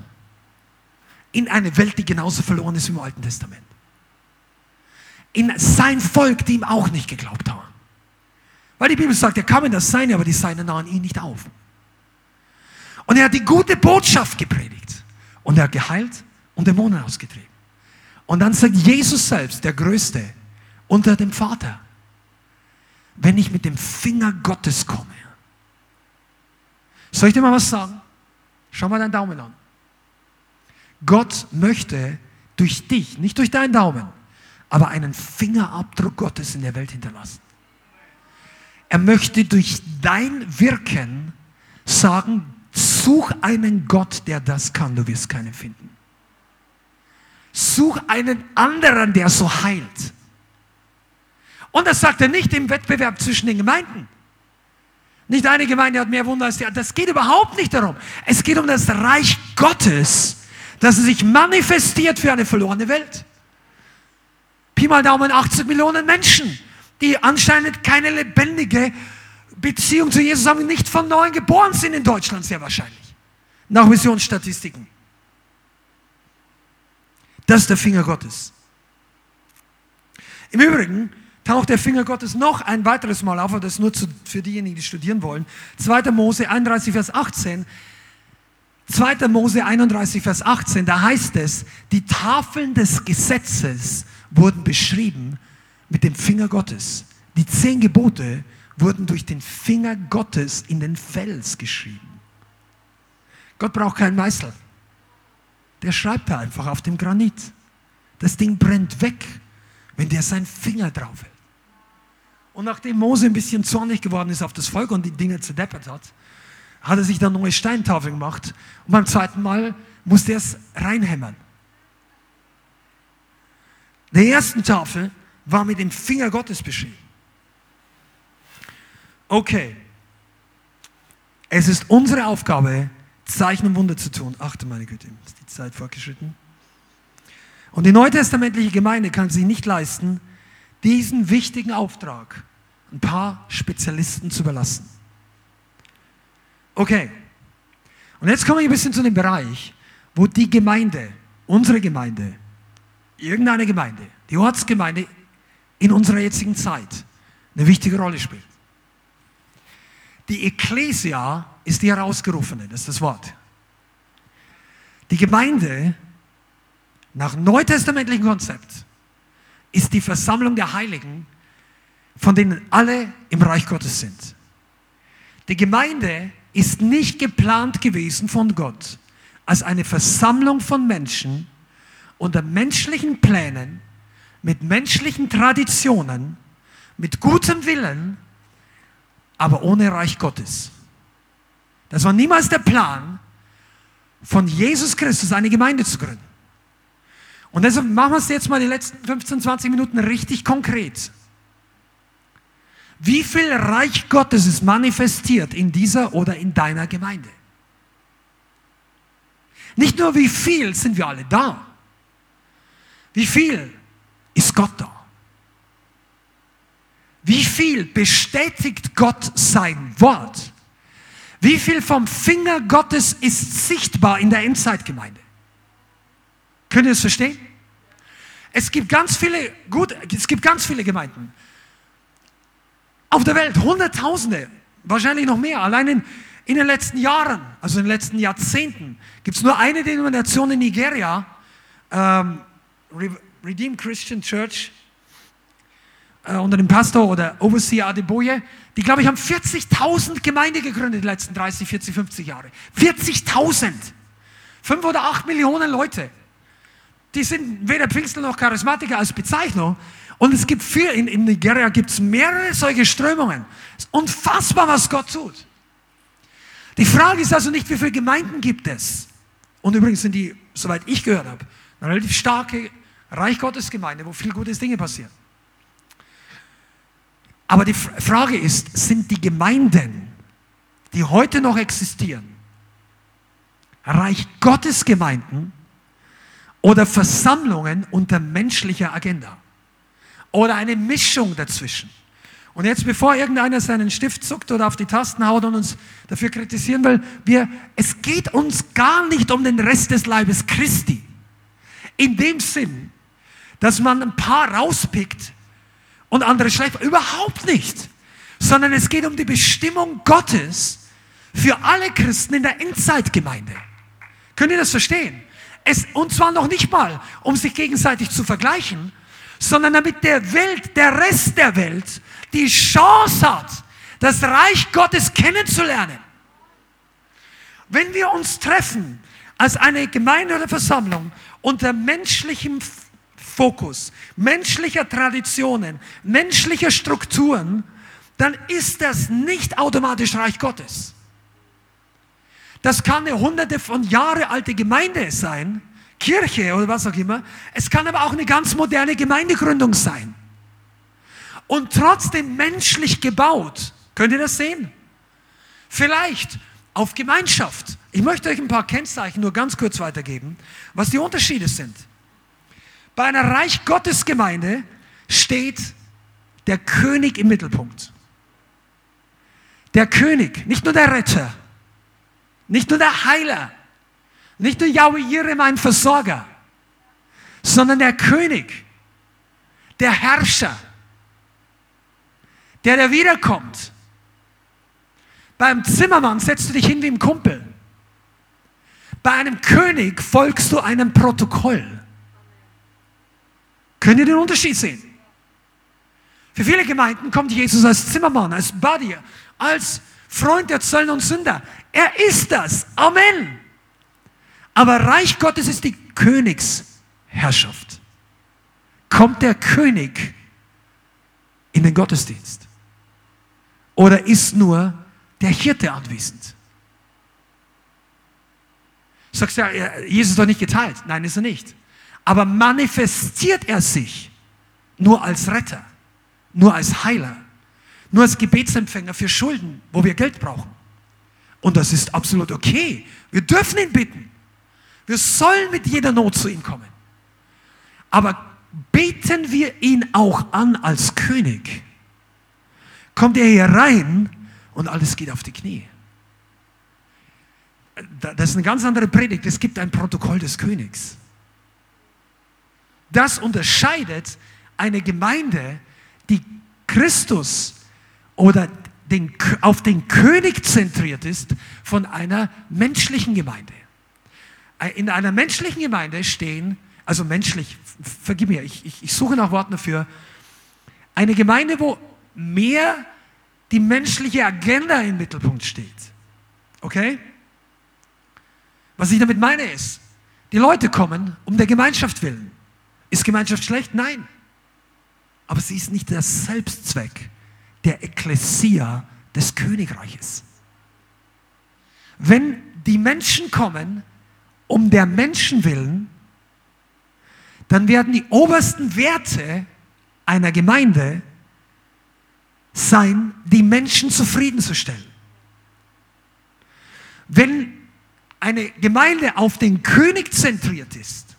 in eine Welt, die genauso verloren ist wie im Alten Testament. In sein Volk, die ihm auch nicht geglaubt haben. Weil die Bibel sagt, er kam in das Seine, aber die Seine nahmen ihn nicht auf. Und er hat die gute Botschaft gepredigt. Und er hat geheilt und Dämonen ausgetrieben. Und dann sagt Jesus selbst, der Größte, unter dem Vater, wenn ich mit dem Finger Gottes komme. Soll ich dir mal was sagen? Schau mal deinen Daumen an. Gott möchte durch dich, nicht durch deinen Daumen, aber einen Fingerabdruck Gottes in der Welt hinterlassen. Er möchte durch dein Wirken sagen, such einen Gott, der das kann, du wirst keinen finden. Such einen anderen, der so heilt. Und das sagt er nicht im Wettbewerb zwischen den Gemeinden. Nicht eine Gemeinde hat mehr Wunder als die andere. Das geht überhaupt nicht darum. Es geht um das Reich Gottes, das sich manifestiert für eine verlorene Welt. Pi mal Daumen 80 Millionen Menschen, die anscheinend keine lebendige Beziehung zu Jesus haben, nicht von neuem geboren sind in Deutschland sehr wahrscheinlich. Nach Missionsstatistiken. Das ist der Finger Gottes. Im Übrigen taucht der Finger Gottes noch ein weiteres Mal auf, aber das nur zu, für diejenigen, die studieren wollen. 2. Mose 31, Vers 18. 2. Mose 31, Vers 18, da heißt es, die Tafeln des Gesetzes wurden beschrieben mit dem Finger Gottes. Die zehn Gebote wurden durch den Finger Gottes in den Fels geschrieben. Gott braucht keinen Meißel. Der schreibt da einfach auf dem Granit. Das Ding brennt weg, wenn der seinen Finger drauf hält. Und nachdem Mose ein bisschen zornig geworden ist auf das Volk und die Dinge zerdeppert hat, hat er sich dann neue Steintafeln gemacht und beim zweiten Mal musste er es reinhämmern. Der ersten Tafel war mit dem Finger Gottes beschrieben. Okay. Es ist unsere Aufgabe, Zeichen und Wunder zu tun. Achte meine Güte, ist die Zeit fortgeschritten. Und die neutestamentliche Gemeinde kann sich nicht leisten, diesen wichtigen Auftrag ein paar Spezialisten zu überlassen. Okay. Und jetzt komme ich ein bisschen zu dem Bereich, wo die Gemeinde, unsere Gemeinde, irgendeine Gemeinde, die Ortsgemeinde in unserer jetzigen Zeit eine wichtige Rolle spielt. Die Ecclesia ist die Herausgerufene, das ist das Wort. Die Gemeinde nach neutestamentlichem Konzept ist die Versammlung der Heiligen, von denen alle im Reich Gottes sind. Die Gemeinde ist nicht geplant gewesen von Gott als eine Versammlung von Menschen unter menschlichen Plänen, mit menschlichen Traditionen, mit gutem Willen, aber ohne Reich Gottes. Das war niemals der Plan, von Jesus Christus eine Gemeinde zu gründen. Und deshalb machen wir es jetzt mal die letzten 15, 20 Minuten richtig konkret. Wie viel Reich Gottes ist manifestiert in dieser oder in deiner Gemeinde? Nicht nur wie viel sind wir alle da. Wie viel ist Gott da? Wie viel bestätigt Gott sein Wort? Wie viel vom Finger Gottes ist sichtbar in der Endzeitgemeinde? Könnt ihr es verstehen? Es gibt ganz viele, gut, es gibt ganz viele Gemeinden auf der Welt, Hunderttausende, wahrscheinlich noch mehr. Allein in, in den letzten Jahren, also in den letzten Jahrzehnten, gibt es nur eine Denomination in Nigeria, ähm, Redeemed Christian Church, äh, unter dem Pastor oder Overseer Adeboye, die, glaube ich, haben 40.000 Gemeinden gegründet in den letzten 30, 40, 50 Jahre. 40.000! Fünf oder acht Millionen Leute. Die sind weder Pfingstler noch Charismatiker als Bezeichnung, und es gibt viel, in, in Nigeria gibt es mehrere solche Strömungen. Es ist unfassbar, was Gott tut. Die Frage ist also nicht, wie viele Gemeinden gibt es. Und übrigens sind die, soweit ich gehört habe, eine relativ starke Reich Gottes Gemeinde, wo viel gute Dinge passieren. Aber die Frage ist, sind die Gemeinden, die heute noch existieren, Reich Gottes Gemeinden oder Versammlungen unter menschlicher Agenda? Oder eine Mischung dazwischen. Und jetzt, bevor irgendeiner seinen Stift zuckt oder auf die Tasten haut und uns dafür kritisieren will, wir, es geht uns gar nicht um den Rest des Leibes Christi. In dem Sinn, dass man ein paar rauspickt und andere schlecht. Überhaupt nicht. Sondern es geht um die Bestimmung Gottes für alle Christen in der Endzeitgemeinde. Könnt ihr das verstehen? Es, und zwar noch nicht mal, um sich gegenseitig zu vergleichen, sondern damit der Welt, der Rest der Welt, die Chance hat, das Reich Gottes kennenzulernen. Wenn wir uns treffen als eine Gemeinde oder Versammlung unter menschlichem Fokus, menschlicher Traditionen, menschlicher Strukturen, dann ist das nicht automatisch Reich Gottes. Das kann eine hunderte von Jahre alte Gemeinde sein, Kirche oder was auch immer. Es kann aber auch eine ganz moderne Gemeindegründung sein. und trotzdem menschlich gebaut. Könnt ihr das sehen? Vielleicht auf Gemeinschaft. Ich möchte euch ein paar Kennzeichen nur ganz kurz weitergeben, was die Unterschiede sind. Bei einer Reich Gottes Gemeinde steht der König im Mittelpunkt. Der König, nicht nur der Retter, nicht nur der Heiler, nicht nur Yahweh Jireh, mein Versorger, sondern der König, der Herrscher, der, der wiederkommt. Beim Zimmermann setzt du dich hin wie ein Kumpel. Bei einem König folgst du einem Protokoll. Könnt ihr den Unterschied sehen? Für viele Gemeinden kommt Jesus als Zimmermann, als Buddy, als Freund der Zöllen und Sünder. Er ist das. Amen. Aber Reich Gottes ist die Königsherrschaft. Kommt der König in den Gottesdienst? Oder ist nur der Hirte anwesend? Sagst du, ja, Jesus ist doch nicht geteilt. Nein, ist er nicht. Aber manifestiert er sich nur als Retter, nur als Heiler, nur als Gebetsempfänger für Schulden, wo wir Geld brauchen. Und das ist absolut okay. Wir dürfen ihn bitten. Wir sollen mit jeder Not zu ihm kommen. Aber beten wir ihn auch an als König, kommt er hier rein und alles geht auf die Knie. Das ist eine ganz andere Predigt. Es gibt ein Protokoll des Königs. Das unterscheidet eine Gemeinde, die Christus oder den, auf den König zentriert ist, von einer menschlichen Gemeinde. In einer menschlichen Gemeinde stehen, also menschlich, vergib mir, ich, ich, ich suche nach Worten dafür, eine Gemeinde, wo mehr die menschliche Agenda im Mittelpunkt steht. Okay? Was ich damit meine ist, die Leute kommen um der Gemeinschaft willen. Ist Gemeinschaft schlecht? Nein. Aber sie ist nicht der Selbstzweck der Ekklesia des Königreiches. Wenn die Menschen kommen um der Menschen willen, dann werden die obersten Werte einer Gemeinde sein, die Menschen zufriedenzustellen. Wenn eine Gemeinde auf den König zentriert ist,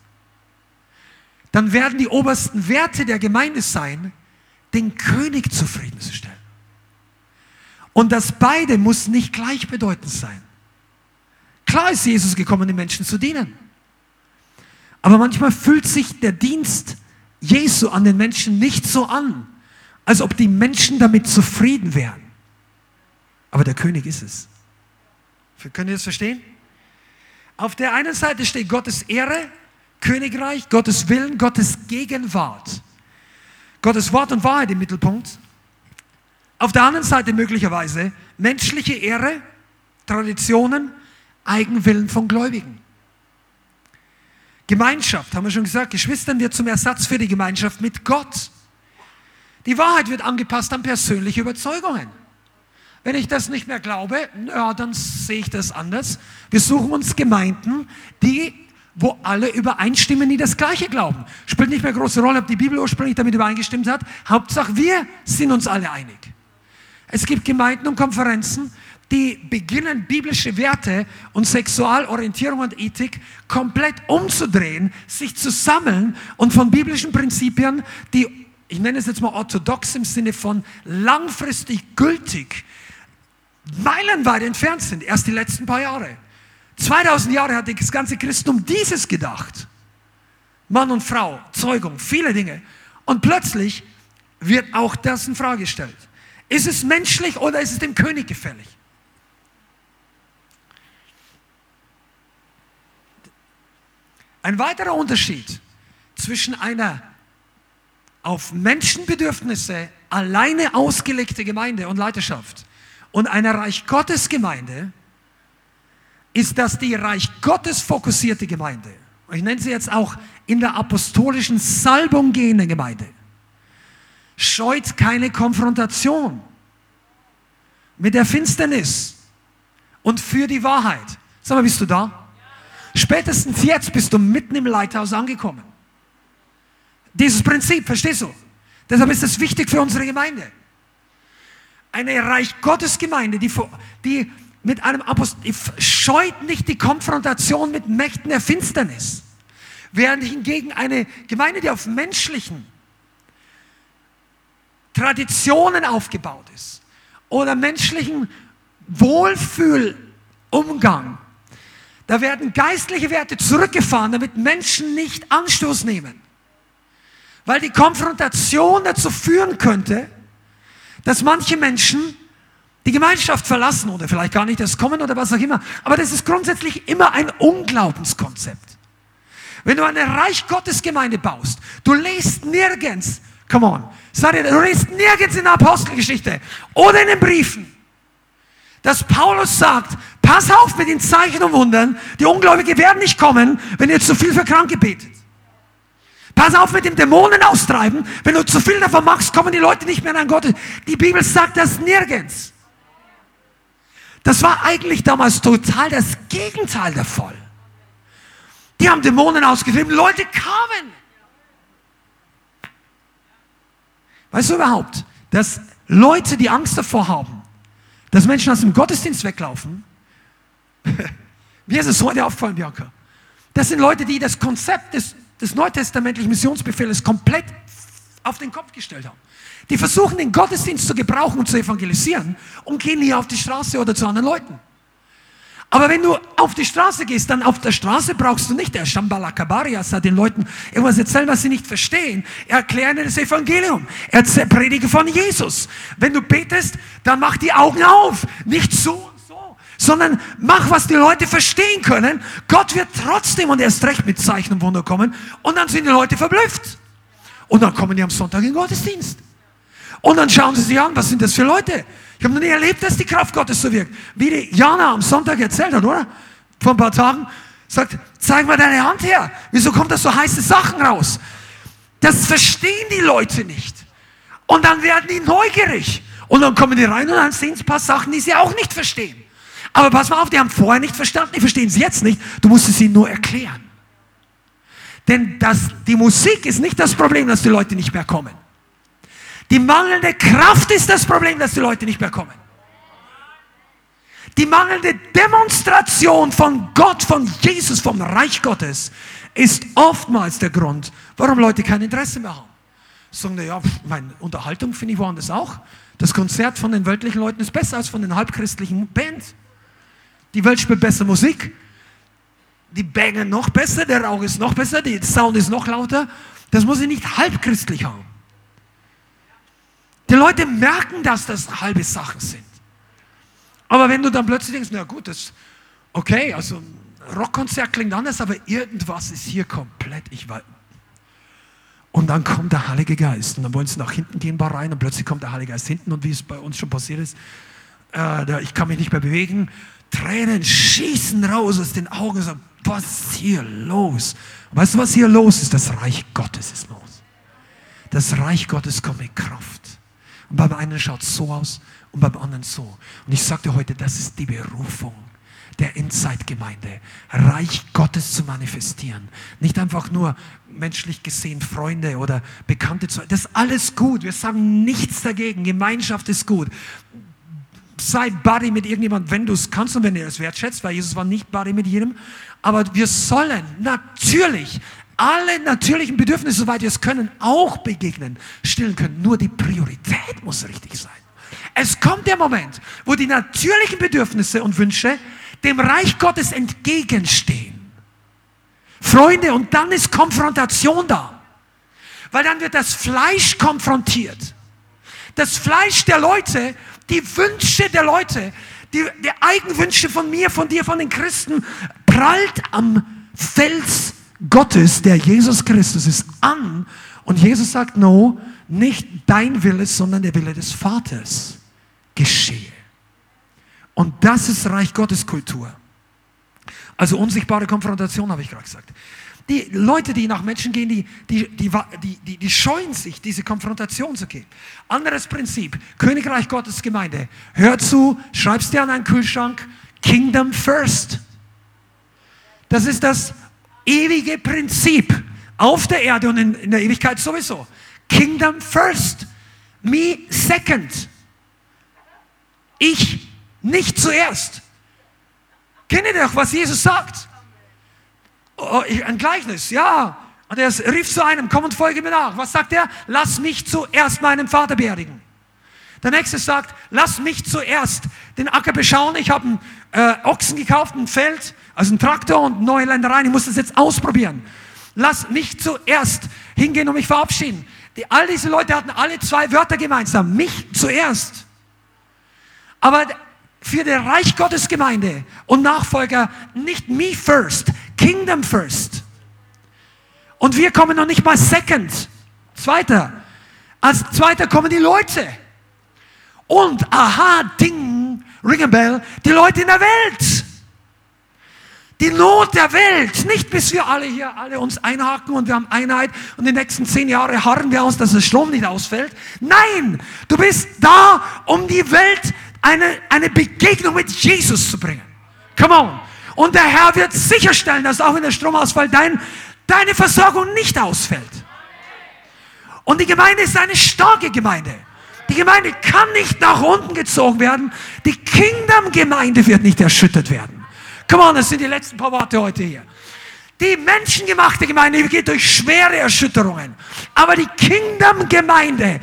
dann werden die obersten Werte der Gemeinde sein, den König zufriedenzustellen. Und das beide muss nicht gleichbedeutend sein. Klar ist Jesus gekommen, den Menschen zu dienen. Aber manchmal fühlt sich der Dienst Jesu an den Menschen nicht so an, als ob die Menschen damit zufrieden wären. Aber der König ist es. Könnt ihr das verstehen? Auf der einen Seite steht Gottes Ehre, Königreich, Gottes Willen, Gottes Gegenwart. Gottes Wort und Wahrheit im Mittelpunkt. Auf der anderen Seite möglicherweise menschliche Ehre, Traditionen, Eigenwillen von Gläubigen. Gemeinschaft, haben wir schon gesagt, Geschwistern wird zum Ersatz für die Gemeinschaft mit Gott. Die Wahrheit wird angepasst an persönliche Überzeugungen. Wenn ich das nicht mehr glaube, ja, dann sehe ich das anders. Wir suchen uns Gemeinden, die, wo alle übereinstimmen, die das Gleiche glauben. Spielt nicht mehr große Rolle, ob die Bibel ursprünglich damit übereingestimmt hat. Hauptsache, wir sind uns alle einig. Es gibt Gemeinden und Konferenzen, die beginnen, biblische Werte und Sexualorientierung und Ethik komplett umzudrehen, sich zu sammeln und von biblischen Prinzipien, die, ich nenne es jetzt mal orthodox im Sinne von langfristig gültig, meilenweit entfernt sind, erst die letzten paar Jahre. 2000 Jahre hat das ganze Christentum dieses gedacht. Mann und Frau, Zeugung, viele Dinge. Und plötzlich wird auch das in Frage gestellt. Ist es menschlich oder ist es dem König gefällig? Ein weiterer Unterschied zwischen einer auf Menschenbedürfnisse alleine ausgelegte Gemeinde und Leiterschaft und einer Reich Gottes Gemeinde ist das die Reich Gottes fokussierte Gemeinde. Ich nenne sie jetzt auch in der apostolischen Salbung gehende Gemeinde. Scheut keine Konfrontation mit der Finsternis und für die Wahrheit. Sag mal, bist du da? Spätestens jetzt bist du mitten im Leithaus angekommen. Dieses Prinzip, verstehst du? Deshalb ist es wichtig für unsere Gemeinde. Eine Reich Gottes Gemeinde, die, die mit einem Apostel, scheut nicht die Konfrontation mit Mächten der Finsternis. Während hingegen eine Gemeinde, die auf menschlichen Traditionen aufgebaut ist oder menschlichen Wohlfühlumgang, da werden geistliche Werte zurückgefahren, damit Menschen nicht Anstoß nehmen. Weil die Konfrontation dazu führen könnte, dass manche Menschen die Gemeinschaft verlassen oder vielleicht gar nicht erst kommen oder was auch immer. Aber das ist grundsätzlich immer ein Unglaubenskonzept. Wenn du eine Reich Gottes Gemeinde baust, du lest nirgends, come on, sag du lest nirgends in der Apostelgeschichte oder in den Briefen, dass Paulus sagt, pass auf mit den Zeichen und Wundern, die Ungläubige werden nicht kommen, wenn ihr zu viel für Kranke betet. Pass auf mit dem Dämonen austreiben, wenn du zu viel davon machst, kommen die Leute nicht mehr an Gott. Die Bibel sagt das nirgends. Das war eigentlich damals total das Gegenteil der Fall. Die haben Dämonen ausgetrieben, Leute kamen. Weißt du überhaupt, dass Leute, die Angst davor haben, dass Menschen aus dem Gottesdienst weglaufen, mir ist es heute aufgefallen, Bianca, das sind Leute, die das Konzept des, des neutestamentlichen Missionsbefehls komplett auf den Kopf gestellt haben. Die versuchen den Gottesdienst zu gebrauchen und zu evangelisieren und gehen hier auf die Straße oder zu anderen Leuten. Aber wenn du auf die Straße gehst, dann auf der Straße brauchst du nicht der Shambhala Kabarias, den Leuten irgendwas erzählen, was sie nicht verstehen. Erklären das Evangelium. Er predige von Jesus. Wenn du betest, dann mach die Augen auf. Nicht so, sondern mach, was die Leute verstehen können. Gott wird trotzdem und erst recht mit Zeichen und Wunder kommen. Und dann sind die Leute verblüfft. Und dann kommen die am Sonntag in den Gottesdienst. Und dann schauen sie sich an, was sind das für Leute? Ich habe noch nie erlebt, dass die Kraft Gottes so wirkt. Wie die Jana am Sonntag erzählt hat, oder? Vor ein paar Tagen. Sagt, zeig mal deine Hand her. Wieso kommt das so heiße Sachen raus? Das verstehen die Leute nicht. Und dann werden die neugierig. Und dann kommen die rein und dann sehen sie ein paar Sachen, die sie auch nicht verstehen. Aber pass mal auf, die haben vorher nicht verstanden, die verstehen es jetzt nicht. Du musst es ihnen nur erklären. Denn das, die Musik ist nicht das Problem, dass die Leute nicht mehr kommen. Die mangelnde Kraft ist das Problem, dass die Leute nicht mehr kommen. Die mangelnde Demonstration von Gott, von Jesus, vom Reich Gottes ist oftmals der Grund, warum Leute kein Interesse mehr haben. Sagen, ja, meine Unterhaltung finde ich woanders auch. Das Konzert von den weltlichen Leuten ist besser als von den halbchristlichen Bands. Die Welt spielt besser Musik. Die bangen noch besser, der Rauch ist noch besser, der Sound ist noch lauter. Das muss ich nicht halbchristlich haben. Die Leute merken, dass das halbe Sachen sind. Aber wenn du dann plötzlich denkst, na gut, das okay, also ein Rockkonzert klingt anders, aber irgendwas ist hier komplett, ich weiß. Und dann kommt der Heilige Geist und dann wollen sie nach hinten gehen, bar rein und plötzlich kommt der Heilige Geist hinten und wie es bei uns schon passiert ist, äh, ich kann mich nicht mehr bewegen, Tränen schießen raus aus den Augen sagen, was ist hier los? weißt du, was hier los ist? Das Reich Gottes ist los. Das Reich Gottes kommt mit Kraft. Und beim einen schaut es so aus und beim anderen so. Und ich sagte heute, das ist die Berufung der Endzeitgemeinde, Reich Gottes zu manifestieren. Nicht einfach nur menschlich gesehen Freunde oder Bekannte zu. Das ist alles gut. Wir sagen nichts dagegen. Gemeinschaft ist gut. Sei Buddy mit irgendjemandem, wenn du es kannst und wenn du es wertschätzt, weil Jesus war nicht Buddy mit jedem. Aber wir sollen natürlich alle natürlichen Bedürfnisse, soweit wir es können, auch begegnen, stillen können. Nur die Priorität muss richtig sein. Es kommt der Moment, wo die natürlichen Bedürfnisse und Wünsche dem Reich Gottes entgegenstehen. Freunde, und dann ist Konfrontation da. Weil dann wird das Fleisch konfrontiert. Das Fleisch der Leute, die Wünsche der Leute, die, die Eigenwünsche von mir, von dir, von den Christen, prallt am Fels Gottes, der Jesus Christus ist, an. Und Jesus sagt, no, nicht dein Wille, sondern der Wille des Vaters geschehe. Und das ist Reich Gottes Kultur. Also unsichtbare Konfrontation, habe ich gerade gesagt. Die Leute, die nach Menschen gehen, die, die, die, die, die scheuen sich, diese Konfrontation zu gehen. Anderes Prinzip, Königreich Gottes Gemeinde. Hör zu, schreibst dir an einen Kühlschrank, Kingdom First. Das ist das ewige Prinzip auf der Erde und in, in der Ewigkeit sowieso. Kingdom first, me second. Ich nicht zuerst. Kennt ihr doch, was Jesus sagt? Oh, ein Gleichnis, ja. Und er rief zu einem, komm und folge mir nach. Was sagt er? Lass mich zuerst meinem Vater beerdigen. Der nächste sagt, lass mich zuerst den Acker beschauen. Ich habe einen äh, Ochsen gekauft, ein Feld, also einen Traktor und neue Ländereien. Ich muss das jetzt ausprobieren. Lass mich zuerst hingehen und mich verabschieden. Die, all diese Leute hatten alle zwei Wörter gemeinsam. Mich zuerst. Aber für die Reich Gottes Gemeinde und Nachfolger nicht me first, Kingdom first. Und wir kommen noch nicht mal second. Zweiter. Als zweiter kommen die Leute. Und aha, ding, ring a bell, die Leute in der Welt. Die Not der Welt. Nicht bis wir alle hier alle uns einhaken und wir haben Einheit und die nächsten zehn Jahre harren wir aus, dass der Strom nicht ausfällt. Nein, du bist da, um die Welt eine, eine Begegnung mit Jesus zu bringen. Come on. Und der Herr wird sicherstellen, dass auch wenn der Strom ausfällt, dein, deine Versorgung nicht ausfällt. Und die Gemeinde ist eine starke Gemeinde. Die Gemeinde kann nicht nach unten gezogen werden. Die Kingdom-Gemeinde wird nicht erschüttert werden. Come on, das sind die letzten paar Worte heute hier. Die menschengemachte Gemeinde geht durch schwere Erschütterungen. Aber die Kingdom-Gemeinde,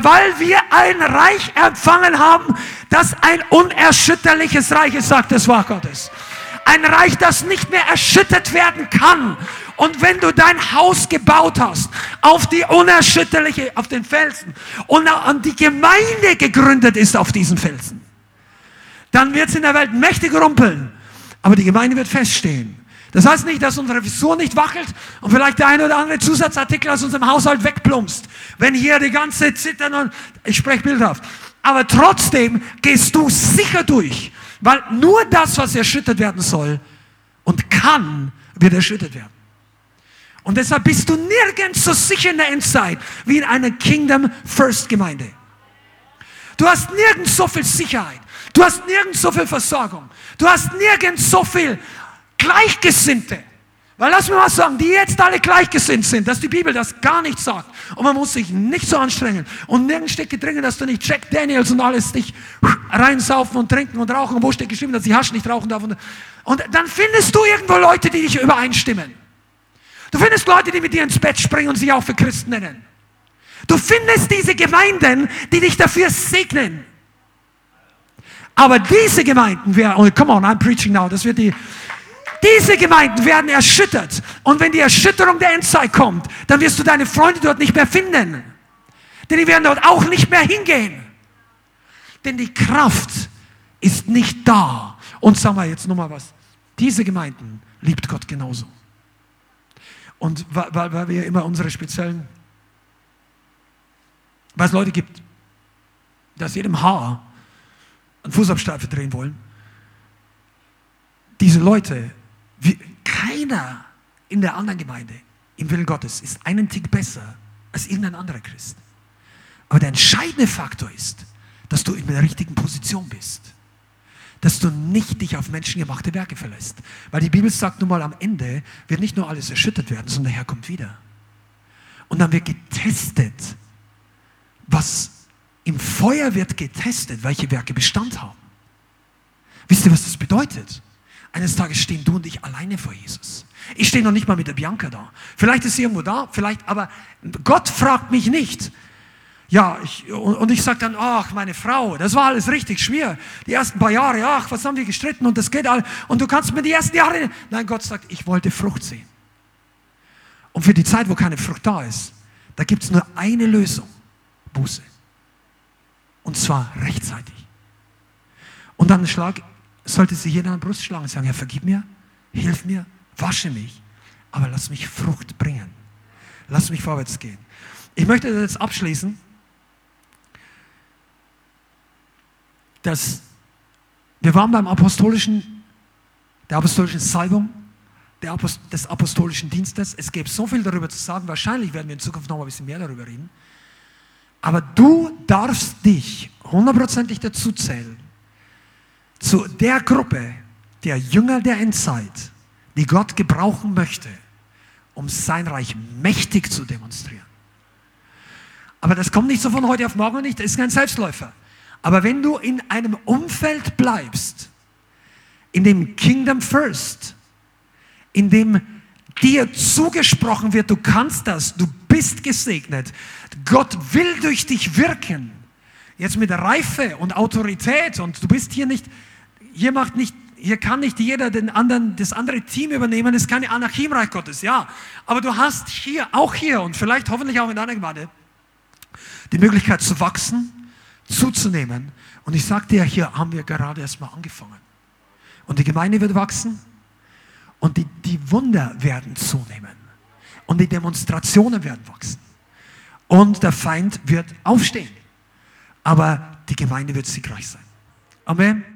weil wir ein Reich empfangen haben, das ein unerschütterliches Reich ist, sagt das Wort Gottes. Ein Reich, das nicht mehr erschüttert werden kann. Und wenn du dein Haus gebaut hast auf die unerschütterliche, auf den Felsen und an die Gemeinde gegründet ist auf diesen Felsen, dann wird es in der Welt mächtig rumpeln, aber die Gemeinde wird feststehen. Das heißt nicht, dass unsere Vision nicht wackelt und vielleicht der eine oder andere Zusatzartikel aus unserem Haushalt wegplumpst, wenn hier die ganze Zittern und ich spreche bildhaft. Aber trotzdem gehst du sicher durch, weil nur das, was erschüttert werden soll und kann, wird erschüttert werden. Und deshalb bist du nirgends so sicher in der Endzeit wie in einer Kingdom First Gemeinde. Du hast nirgends so viel Sicherheit. Du hast nirgends so viel Versorgung. Du hast nirgends so viel Gleichgesinnte. Weil lass mir mal sagen, die jetzt alle gleichgesinnt sind, dass die Bibel das gar nicht sagt. Und man muss sich nicht so anstrengen. Und nirgends steht gedrängt, dass du nicht Jack Daniels und alles dich reinsaufen und trinken und rauchen. Und wo steht geschrieben, dass die Hasch nicht rauchen darf. Und, und dann findest du irgendwo Leute, die dich übereinstimmen. Du findest Leute, die mit dir ins Bett springen und sich auch für Christen nennen. Du findest diese Gemeinden, die dich dafür segnen. Aber diese Gemeinden, wer, oh, come on, I'm preaching now, das wird die, diese Gemeinden werden erschüttert. Und wenn die Erschütterung der Endzeit kommt, dann wirst du deine Freunde dort nicht mehr finden. Denn die werden dort auch nicht mehr hingehen. Denn die Kraft ist nicht da. Und sagen wir jetzt nochmal was. Diese Gemeinden liebt Gott genauso. Und weil, weil wir immer unsere speziellen, weil es Leute gibt, dass jedem Haar einen Fußabstreifen drehen wollen. Diese Leute, wie, keiner in der anderen Gemeinde im Willen Gottes ist einen Tick besser als irgendein anderer Christ. Aber der entscheidende Faktor ist, dass du in der richtigen Position bist dass du nicht dich auf menschengemachte Werke verlässt. Weil die Bibel sagt nun mal, am Ende wird nicht nur alles erschüttert werden, sondern der Herr kommt wieder. Und dann wird getestet, was im Feuer wird getestet, welche Werke Bestand haben. Wisst ihr, was das bedeutet? Eines Tages stehen du und ich alleine vor Jesus. Ich stehe noch nicht mal mit der Bianca da. Vielleicht ist sie irgendwo da, vielleicht, aber Gott fragt mich nicht, ja, ich, und ich sage dann, ach, meine Frau, das war alles richtig schwer. Die ersten paar Jahre, ach, was haben wir gestritten und das geht all. Und du kannst mir die ersten Jahre. Nein, Gott sagt, ich wollte Frucht sehen. Und für die Zeit, wo keine Frucht da ist, da gibt es nur eine Lösung: Buße. Und zwar rechtzeitig. Und dann schlag, sollte sich jeder an die Brust schlagen und sagen: Herr, vergib mir, hilf mir, wasche mich, aber lass mich Frucht bringen. Lass mich vorwärts gehen. Ich möchte das jetzt abschließen dass wir waren beim apostolischen, der apostolischen Salbung, der Apost des apostolischen Dienstes. Es gäbe so viel darüber zu sagen. Wahrscheinlich werden wir in Zukunft noch ein bisschen mehr darüber reden. Aber du darfst dich hundertprozentig dazu zählen zu der Gruppe der Jünger der Endzeit, die Gott gebrauchen möchte, um sein Reich mächtig zu demonstrieren. Aber das kommt nicht so von heute auf morgen nicht, das ist kein Selbstläufer. Aber wenn du in einem Umfeld bleibst, in dem Kingdom First, in dem dir zugesprochen wird, du kannst das, du bist gesegnet, Gott will durch dich wirken, jetzt mit Reife und Autorität und du bist hier nicht, hier macht nicht, hier kann nicht jeder den anderen, das andere Team übernehmen, es ist keine Anarchie im Reich Gottes, ja, aber du hast hier, auch hier und vielleicht hoffentlich auch in deiner Gemeinde, die Möglichkeit zu wachsen, zuzunehmen und ich sage dir, hier haben wir gerade erst mal angefangen und die Gemeinde wird wachsen und die, die Wunder werden zunehmen. Und die Demonstrationen werden wachsen. Und der Feind wird aufstehen. Aber die Gemeinde wird siegreich sein. Amen.